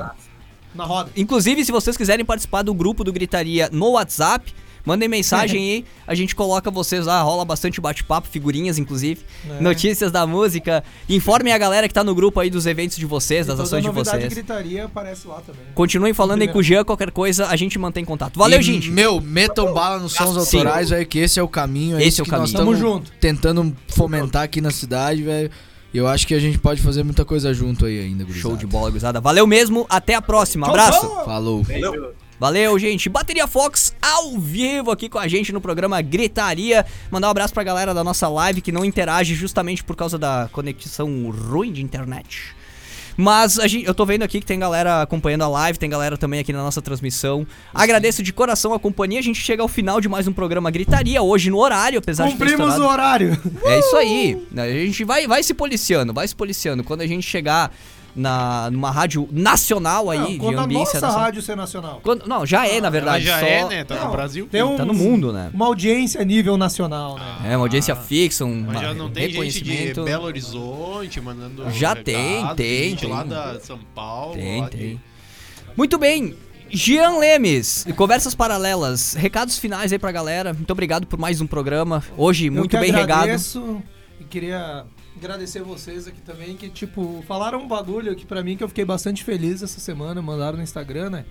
Na roda. Inclusive, se vocês quiserem participar do grupo do Gritaria no WhatsApp, mandem mensagem aí, a gente coloca vocês lá, rola bastante bate-papo, figurinhas inclusive, É. notícias da música. Informem a galera que tá no grupo aí dos eventos de vocês, das Toda ações de vocês. gritaria aparece lá também. Continuem falando aí com o Jean, qualquer coisa, a gente mantém contato. Valeu, E, gente! Meu, metam bala nos sons Sim. autorais, velho, que esse é o caminho. Esse isso é o que nós caminho. Tamo junto. Tentando fomentar aqui na cidade, velho. E eu acho que a gente pode fazer muita coisa junto aí ainda, gurizada. Show de bola, gurizada. Valeu mesmo, até a próxima. Abraço! Falou. Valeu, gente. Bateria Fox ao vivo aqui com a gente no programa Gritaria. Mandar um abraço pra galera da nossa live que não interage justamente por causa da conexão ruim de internet. Mas gente, eu tô vendo aqui que tem galera acompanhando a live, tem galera também aqui na nossa transmissão. Agradeço de coração a companhia. A gente chega ao final de mais um programa Gritaria, hoje no horário, apesar de ter Cumprimos estourado. o horário. É isso aí. A gente vai, vai se policiando, vai se policiando. Quando a gente chegar na, numa rádio nacional aí, Não, de quando a ambiência nossa nacional- rádio ser nacional. Quando- não, já é, na Ela verdade. já só é, né? Tá Não, no Brasil. Tem um, Tá no mundo, né? Uma audiência a nível nacional, né? É, uma audiência fixa, um Mas já não tem gente de reconhecimento. Belo Horizonte mandando. Já recado, tem, tem, gente tem. lá da São Paulo. Tem, lá de- tem. Muito bem. Jean Lemes, Conversas Paralelas, recados finais aí pra galera. Muito obrigado por mais um programa. Hoje, muito eu que bem regado. agradeço E queria agradecer vocês aqui também, que, tipo, falaram um bagulho aqui pra mim que eu fiquei bastante feliz essa semana, mandaram no Instagram, né?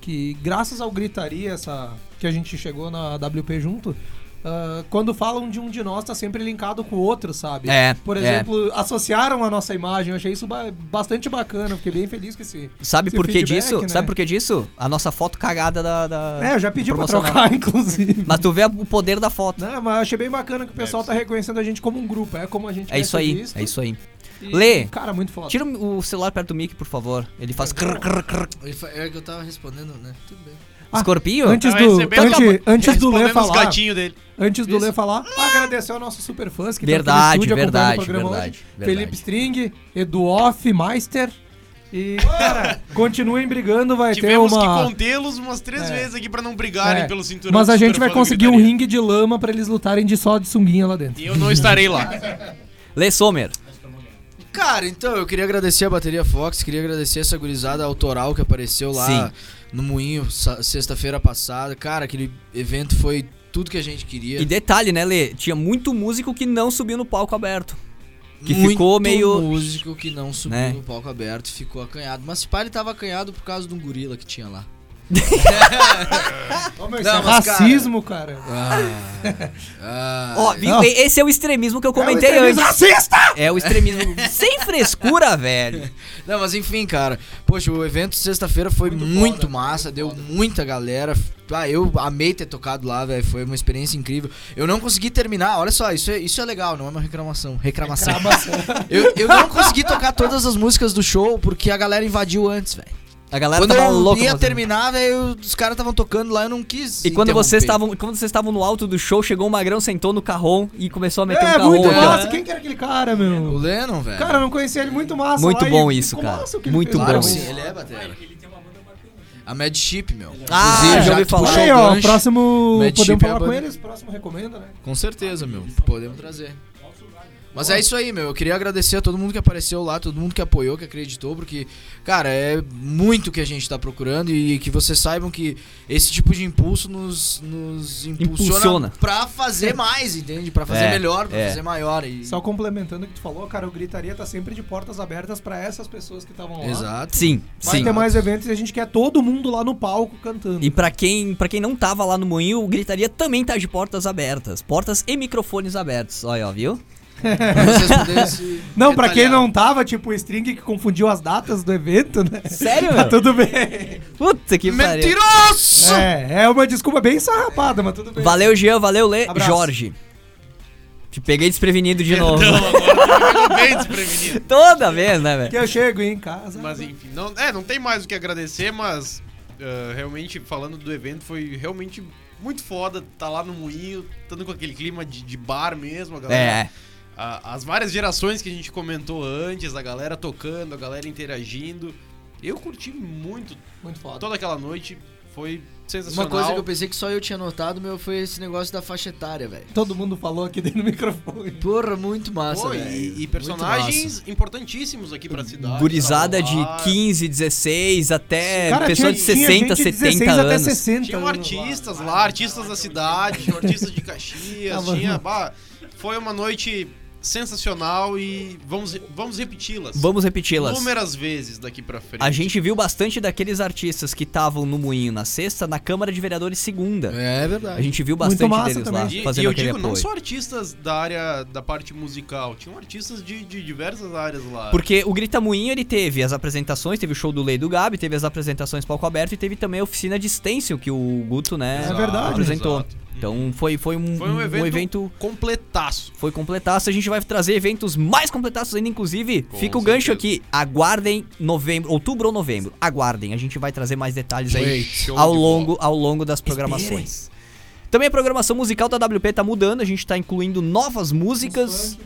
Que graças ao Gritaria, essa que a gente chegou na WP junto, ah, quando falam de um de nós, tá sempre linkado com o outro, sabe? É, Por é. exemplo, associaram a nossa imagem, eu achei isso ba- bastante bacana, fiquei bem feliz com esse. Sabe esse por que disso? né? Sabe por que disso? A nossa foto cagada da. da É, eu já pedi pra trocar, inclusive. Mas tu vê o poder da foto. Não, mas eu achei bem bacana que o pessoal tá reconhecendo a gente como um grupo, é como a gente É isso aí, visto. é isso aí. E, Lê. Cara, muito foda. Tira o celular perto do mic, por favor. Ele faz. Ele fa- É que eu tava respondendo, né? Tudo bem. Ah, Escorpinho? Antes Tá do, antes, antes do Lê falar, antes do Lê falar, agradecer ao nosso super fãs que Verdade, tá aqui no estúdio acompanhando verdade, verdade, verdade. Felipe String, Edu Off, Meister E, cara, continuem brigando, vai Tivemos ter que uma. contê-los umas três É. vezes aqui pra não brigarem É, pelo cinturão. Mas a gente vai conseguir um ringue de lama pra eles lutarem de só de sunguinha lá dentro. E eu não estarei lá. Lê Sommer. Cara, então eu queria agradecer a Bateria Fox, queria agradecer essa gurizada autoral que apareceu lá Sim. No Moinho sexta-feira passada. Cara, aquele evento foi tudo que a gente queria. E detalhe, né, Lê? Tinha muito músico que não subiu no palco aberto. Que Muito ficou meio. músico que não subiu Né? no palco aberto, ficou acanhado. Mas se pá, ele tava acanhado por causa de um gorila que tinha lá. Ô, meu, Não, isso é mas, cara- racismo, cara. Ah, ah, Ó, viu? Não. E- Esse é o extremismo que eu comentei extremismo antes. racista! É o extremismo sem frescura, velho. Não, mas enfim, cara. Poxa, o evento sexta-feira foi muito, massa, deu muita galera. Ah, eu amei ter tocado lá, velho. Foi uma experiência incrível. Eu não consegui terminar, olha só, isso é, isso é legal, não é uma reclamação. Reclamação. eu, eu não consegui tocar todas as músicas do show porque a galera invadiu antes, velho. A galera Quando tava eu louca. ia fazendo. terminar, velho, os caras estavam tocando lá, eu não quis. E quando vocês estavam, quando vocês estavam no alto do show, chegou um magrão, sentou no carrom e começou a meter um É, carrom. muito massa. Quem que era aquele cara, O meu? Lennon, velho. Cara, eu não conhecia ele muito massa. Muito lá, bom isso, cara. massa o que ele Muito claro bom. sim, ele é batera. A Mad Chip, meu. Ah, Inclusive, já ouvi falar. Aí, o ó, gancho, próximo. Mad Chip podemos é a falar com banda. eles, próximo recomenda, né? Com certeza, meu. Podemos trazer. Mas é isso aí, meu. Eu queria agradecer a todo mundo que apareceu lá, todo mundo que apoiou, que acreditou, porque, cara, é muito que a gente tá procurando e que vocês saibam que esse tipo de impulso nos, nos impulsiona, Impulsiona. pra fazer mais, entende? Pra fazer É, melhor, pra é. fazer maior. E... Só complementando o que tu falou, cara, o Gritaria tá sempre de portas abertas pra essas pessoas que estavam lá. Exato. Sim, Vai sim. ter mais eventos e a gente quer todo mundo lá no palco cantando. E pra quem, pra quem não tava lá no moinho, o Gritaria também tá de portas abertas. Portas e microfones abertos. Olha, ó, viu? Se Não, pra quem não tava, tipo o String que confundiu as datas do evento, né? Sério, Tá tudo bem. Puta que pariu. Mentiroso! É, é uma desculpa bem sarrapada, mas tudo bem. Valeu, Jean, valeu, Lê. Abraço. Jorge. Te peguei desprevenido de novo. Não, agora bem desprevenido. Toda vez, né, velho? Que eu chego em casa. Mas enfim, não, é, não tem mais o que agradecer, mas ah, realmente falando do evento foi realmente muito foda tá lá no moinho, estando com aquele clima de, de bar mesmo, a galera. É. a- as várias gerações que a gente comentou antes, a galera tocando, a galera interagindo. Eu curti muito Muito foda. toda aquela noite, foi Uma sensacional. coisa que eu pensei que só eu tinha notado, meu, foi esse negócio da faixa etária, velho. Todo mundo falou aqui dentro do microfone. Porra, muito massa, Pô, velho. e, e personagens importantíssimos aqui pra cidade. Gurizada de Tava lá. 15, 16 até Cara, pessoa tinha- de tinha 60, gente de 70 16 até anos. 60 Tinham anos lá. artistas lá, artistas da cidade, tinham artistas de Caxias, Tava- tinha. bah, foi uma noite sensacional e vamos, vamos repeti-las. Vamos repeti-las. Inúmeras vezes daqui pra frente. A gente viu bastante daqueles artistas que estavam no moinho na sexta, na Câmara de Vereadores segunda. É verdade. A gente viu bastante deles também. lá, E, e fazendo eu aquele digo, não apoio. só artistas da área da parte musical, tinham artistas de, de diversas áreas lá. Porque o Grita Moinho, ele teve as apresentações, teve o show do Lei do Gabi, teve as apresentações palco aberto e teve também a oficina de stencil que o Guto, né, É verdade. apresentou. Exato. Então foi, foi, um, Foi um evento, evento completaço. foi completaço. A gente vai trazer eventos mais completaços ainda, inclusive. Com Fica o gancho aqui. Aguardem novembro, outubro ou novembro. Aguardem. A gente vai trazer mais detalhes aí ao de longo, ao longo das programações. Também a programação musical da WP tá mudando. A gente tá incluindo novas músicas.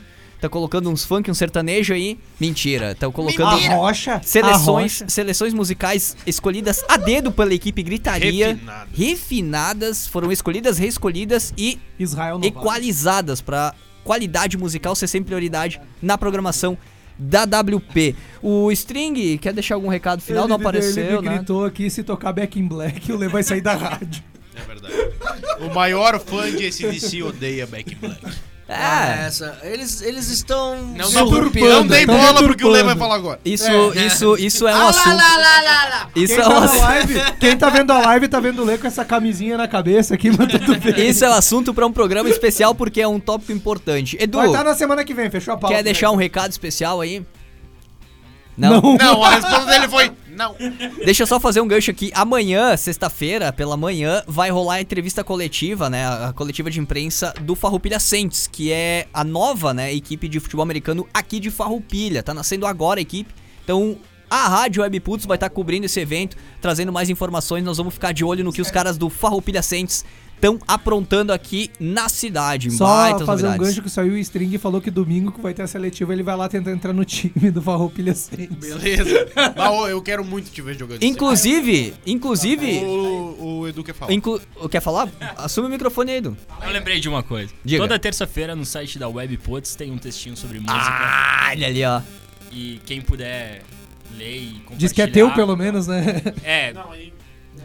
Tá colocando uns funk, um sertanejo aí. Mentira. Tá colocando A rocha. a seleções, rocha. seleções musicais escolhidas a dedo pela equipe Gritaria. Refinadas. refinadas, foram escolhidas, reescolhidas e Israel equalizadas pra qualidade musical ser sempre prioridade na programação da WP. O String quer deixar algum recado final? Ele- não ele apareceu, me né? gritou aqui, se tocar Back in Black, o Lê vai sair da rádio. É verdade. o maior fã de ACDC odeia Back in Black. Ah, É, essa. Eles, eles estão. Não, se não, surpreendendo. não dei bola porque o Lê vai falar agora. isso, isso, isso é um assunto. Isso Quem é um tá, assunto. live, quem tá vendo a live tá vendo o Lê com essa camisinha na cabeça aqui, mas tudo bem. Isso é um assunto pra um programa especial porque é um tópico importante. Edu, Vai estar na semana que vem, fechou a pauta. quer deixar um recado especial aí? Não. Não, a resposta dele foi não. Deixa eu só fazer um gancho aqui. Amanhã, sexta-feira, pela manhã, vai rolar a entrevista coletiva, né? A coletiva de imprensa do Farroupilha Saints, que é a nova, né, equipe de futebol americano aqui de Farroupilha. Tá nascendo agora a equipe. Então, a Rádio Web Putz vai estar cobrindo esse evento, trazendo mais informações. Nós vamos ficar de olho no que os caras do Farroupilha Saints estão aprontando aqui na cidade. Só Baitas fazer um novidades. gancho que saiu o String e falou que domingo que vai ter a seletiva, ele vai lá tentar entrar no time do Farroupilha Saints. Beleza. Mas, eu quero muito te ver jogando. Inclusive, inclusive, O, o Edu quer falar. inclu- quer falar? Assume o microfone aí, Edu. Eu lembrei de uma coisa. Diga. Toda terça-feira no site da Webputs tem um textinho sobre música. Ah, olha ali, ó. E quem puder ler e compartilhar... Diz que é teu, pelo menos, né? É,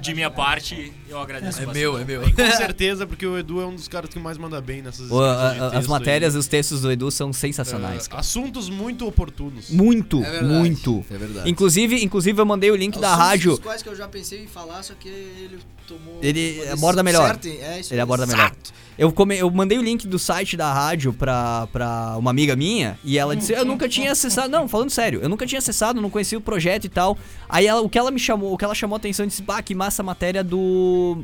de minha parte, eu agradeço É bastante. meu, é meu. Com certeza, porque o Edu é um dos caras que mais manda bem nessas O- a- as matérias e os textos do Edu são sensacionais. Ah, assuntos muito oportunos. Muito, É verdade, muito. É verdade. Inclusive, inclusive eu mandei o link da rádio. Os quais que eu já pensei em falar, só que ele tomou. Ele aborda melhor. certa, É isso Ele aborda melhor. exato. Eu, come, eu mandei o link do site da rádio pra, pra uma amiga minha e ela disse: Eu nunca tinha acessado. Não, falando sério, eu nunca tinha acessado, não conhecia o projeto e tal. Aí ela, o que ela me chamou, o que ela chamou a atenção, disse: Bah, que massa a matéria do.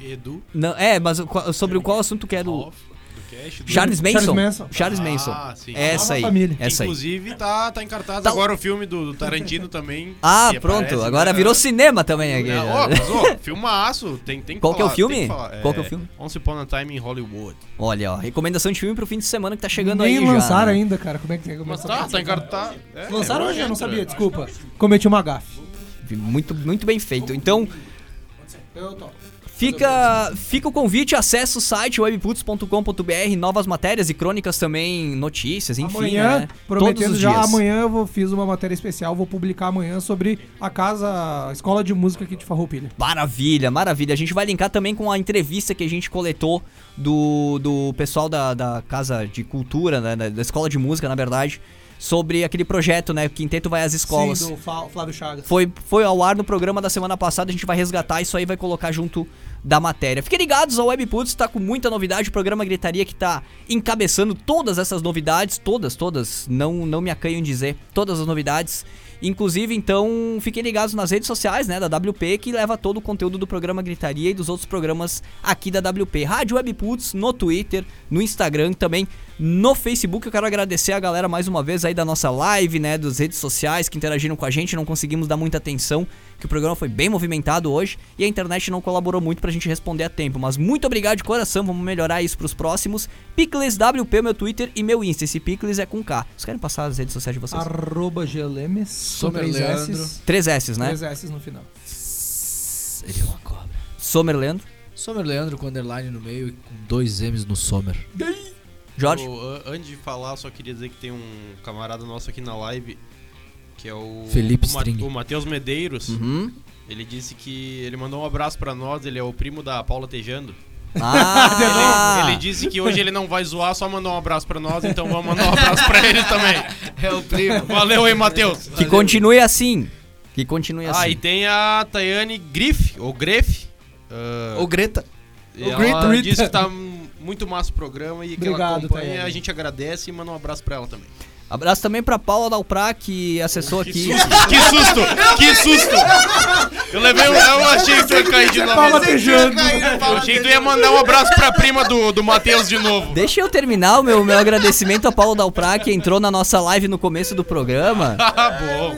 Edu. Não, é, mas o sobre o qual assunto que o. Off, do do- Charles Manson. Charles Manson. Charles Manson. Ah, sim. Essa aí. Família. Essa aí. Inclusive, tá, tá em cartaz Tá- agora o filme do, do Tarantino também. Ah, pronto. aparece, Agora né? virou cinema também aqui. É, ó, mas, ó, filmaço, tem, tem que Qual que é o falar, filme? tem que falar. Qual que é o filme? Once Upon a Time in Hollywood. Olha, ó, recomendação de filme pro fim de semana que tá chegando Nem aí já. lançaram né? ainda, cara. Como é que é? Mas tá, tá em cartaz. É, Lançaram é, hoje? Eu não sabia, desculpa. Cometi uma gafe. Muito, muito bem feito. Então. Fica, fica o convite, acessa o site webputs.com.br, novas matérias e crônicas também, notícias, enfim, amanhã, né? prometendo Todos os já, dias. amanhã eu vou, fiz uma matéria especial, vou publicar amanhã sobre a casa, a escola de música aqui de Farroupilha. Maravilha, maravilha. A gente vai linkar também com a entrevista que a gente coletou do, do pessoal da, da Casa de Cultura, né, da Escola de Música, na verdade, sobre aquele projeto, né? Quinteto vai às escolas. Sim, do Flávio Chagas. Foi, foi ao ar no programa da semana passada, a gente vai resgatar isso aí vai colocar junto da matéria. Fiquem ligados, a Webputs tá com muita novidade, o programa Gritaria que tá encabeçando todas essas novidades, todas, todas, não, não me acanho em dizer, todas as novidades. Inclusive, então, fiquem ligados nas redes sociais, né, da WP, que leva todo o conteúdo do programa Gritaria e dos outros programas aqui da WP. Rádio Webputs no Twitter, no Instagram, também no Facebook. Eu quero agradecer a galera mais uma vez aí da nossa live, né, das redes sociais que interagiram com a gente, não conseguimos dar muita atenção, que o programa foi bem movimentado hoje e a internet não colaborou muito pra gente responder a tempo. Mas muito obrigado de coração, vamos melhorar isso pros próximos. Picles WP, meu Twitter e meu Insta. Esse Picles é com K. Vocês querem passar as redes sociais de vocês? Arroba Gelemes. Com Somer três Leandro. S's, Três S, né? Três S's no final. Ele é uma cobra. Somer Leandro. Somer Leandro com underline no meio e com dois M's no Somer. Jorge. Antes de falar, só queria dizer que tem um camarada nosso aqui na live, que é o... Felipe String. o Matheus Medeiros. Uhum. Ele disse que ele mandou um abraço pra nós, ele é o primo da Paula Tejando. Ah! Ele, ele disse que hoje ele não vai zoar, só mandou um abraço pra nós, então vamos mandar um abraço pra ele também. É o primo. Valeu aí, Matheus. Que continue assim. Que continue assim. Ah, e tem a Tayane Griff, ou Greff. ah, Ou Greta. e o ela Great Rita. disse que tá muito massa o programa e que ela Obrigado, acompanha. Tayane. A gente agradece e manda um abraço pra ela também. Abraço também pra Paula Dalprá, que acessou aqui. Que susto! Que susto! Eu levei um. Eu achei que tu ia cair de novo. Paula. Eu achei que tu ia mandar um abraço pra prima do, do Matheus de novo. Deixa eu terminar o meu, meu agradecimento a Paula Dalprá, que entrou na nossa live no começo do programa. Ah, bom.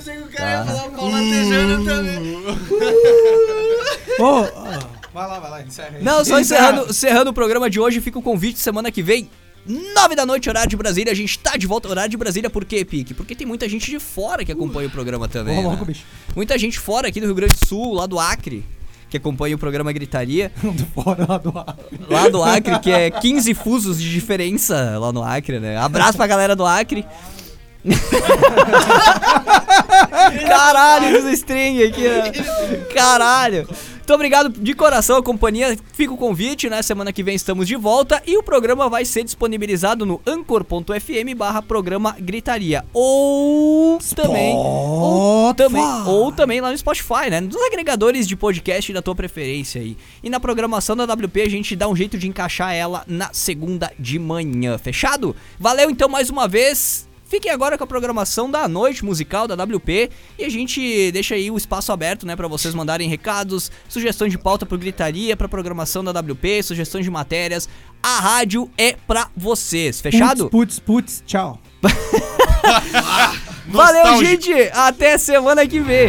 Ô, ah, vai lá, vai lá, encerra aí. Não, só Encerra. encerrando, encerrando o programa de hoje, fica o convite semana que vem. 9 da noite, horário de Brasília. A gente tá de volta, horário de Brasília, por quê, Pique? Porque tem muita gente de fora que acompanha o programa também. Né? bicho. Muita gente fora aqui do Rio Grande do Sul, lá do Acre, que acompanha o programa Gritaria. Do fora lá do ar. Lá do Acre, que é 15 fusos de diferença lá no Acre, né? Abraço pra galera do Acre. Caralho, dos string aqui, né? Caralho. Muito obrigado de coração a companhia. Fica o convite, né? Semana que vem estamos de volta e o programa vai ser disponibilizado no anchor.fm barra programa Gritaria. Ou também. Ou também, ou também lá no Spotify, né? Nos agregadores de podcast da tua preferência aí. E na programação da WP a gente dá um jeito de encaixar ela na segunda de manhã. Fechado? Valeu então mais uma vez. Fiquem agora com a programação da noite musical da WP e a gente deixa aí o espaço aberto, né, para vocês mandarem recados, sugestões de pauta pro Gritaria, pra programação da WP, sugestões de matérias. A rádio é pra vocês, fechado? Putz, putz, tchau. Valeu, gente! Até semana que vem!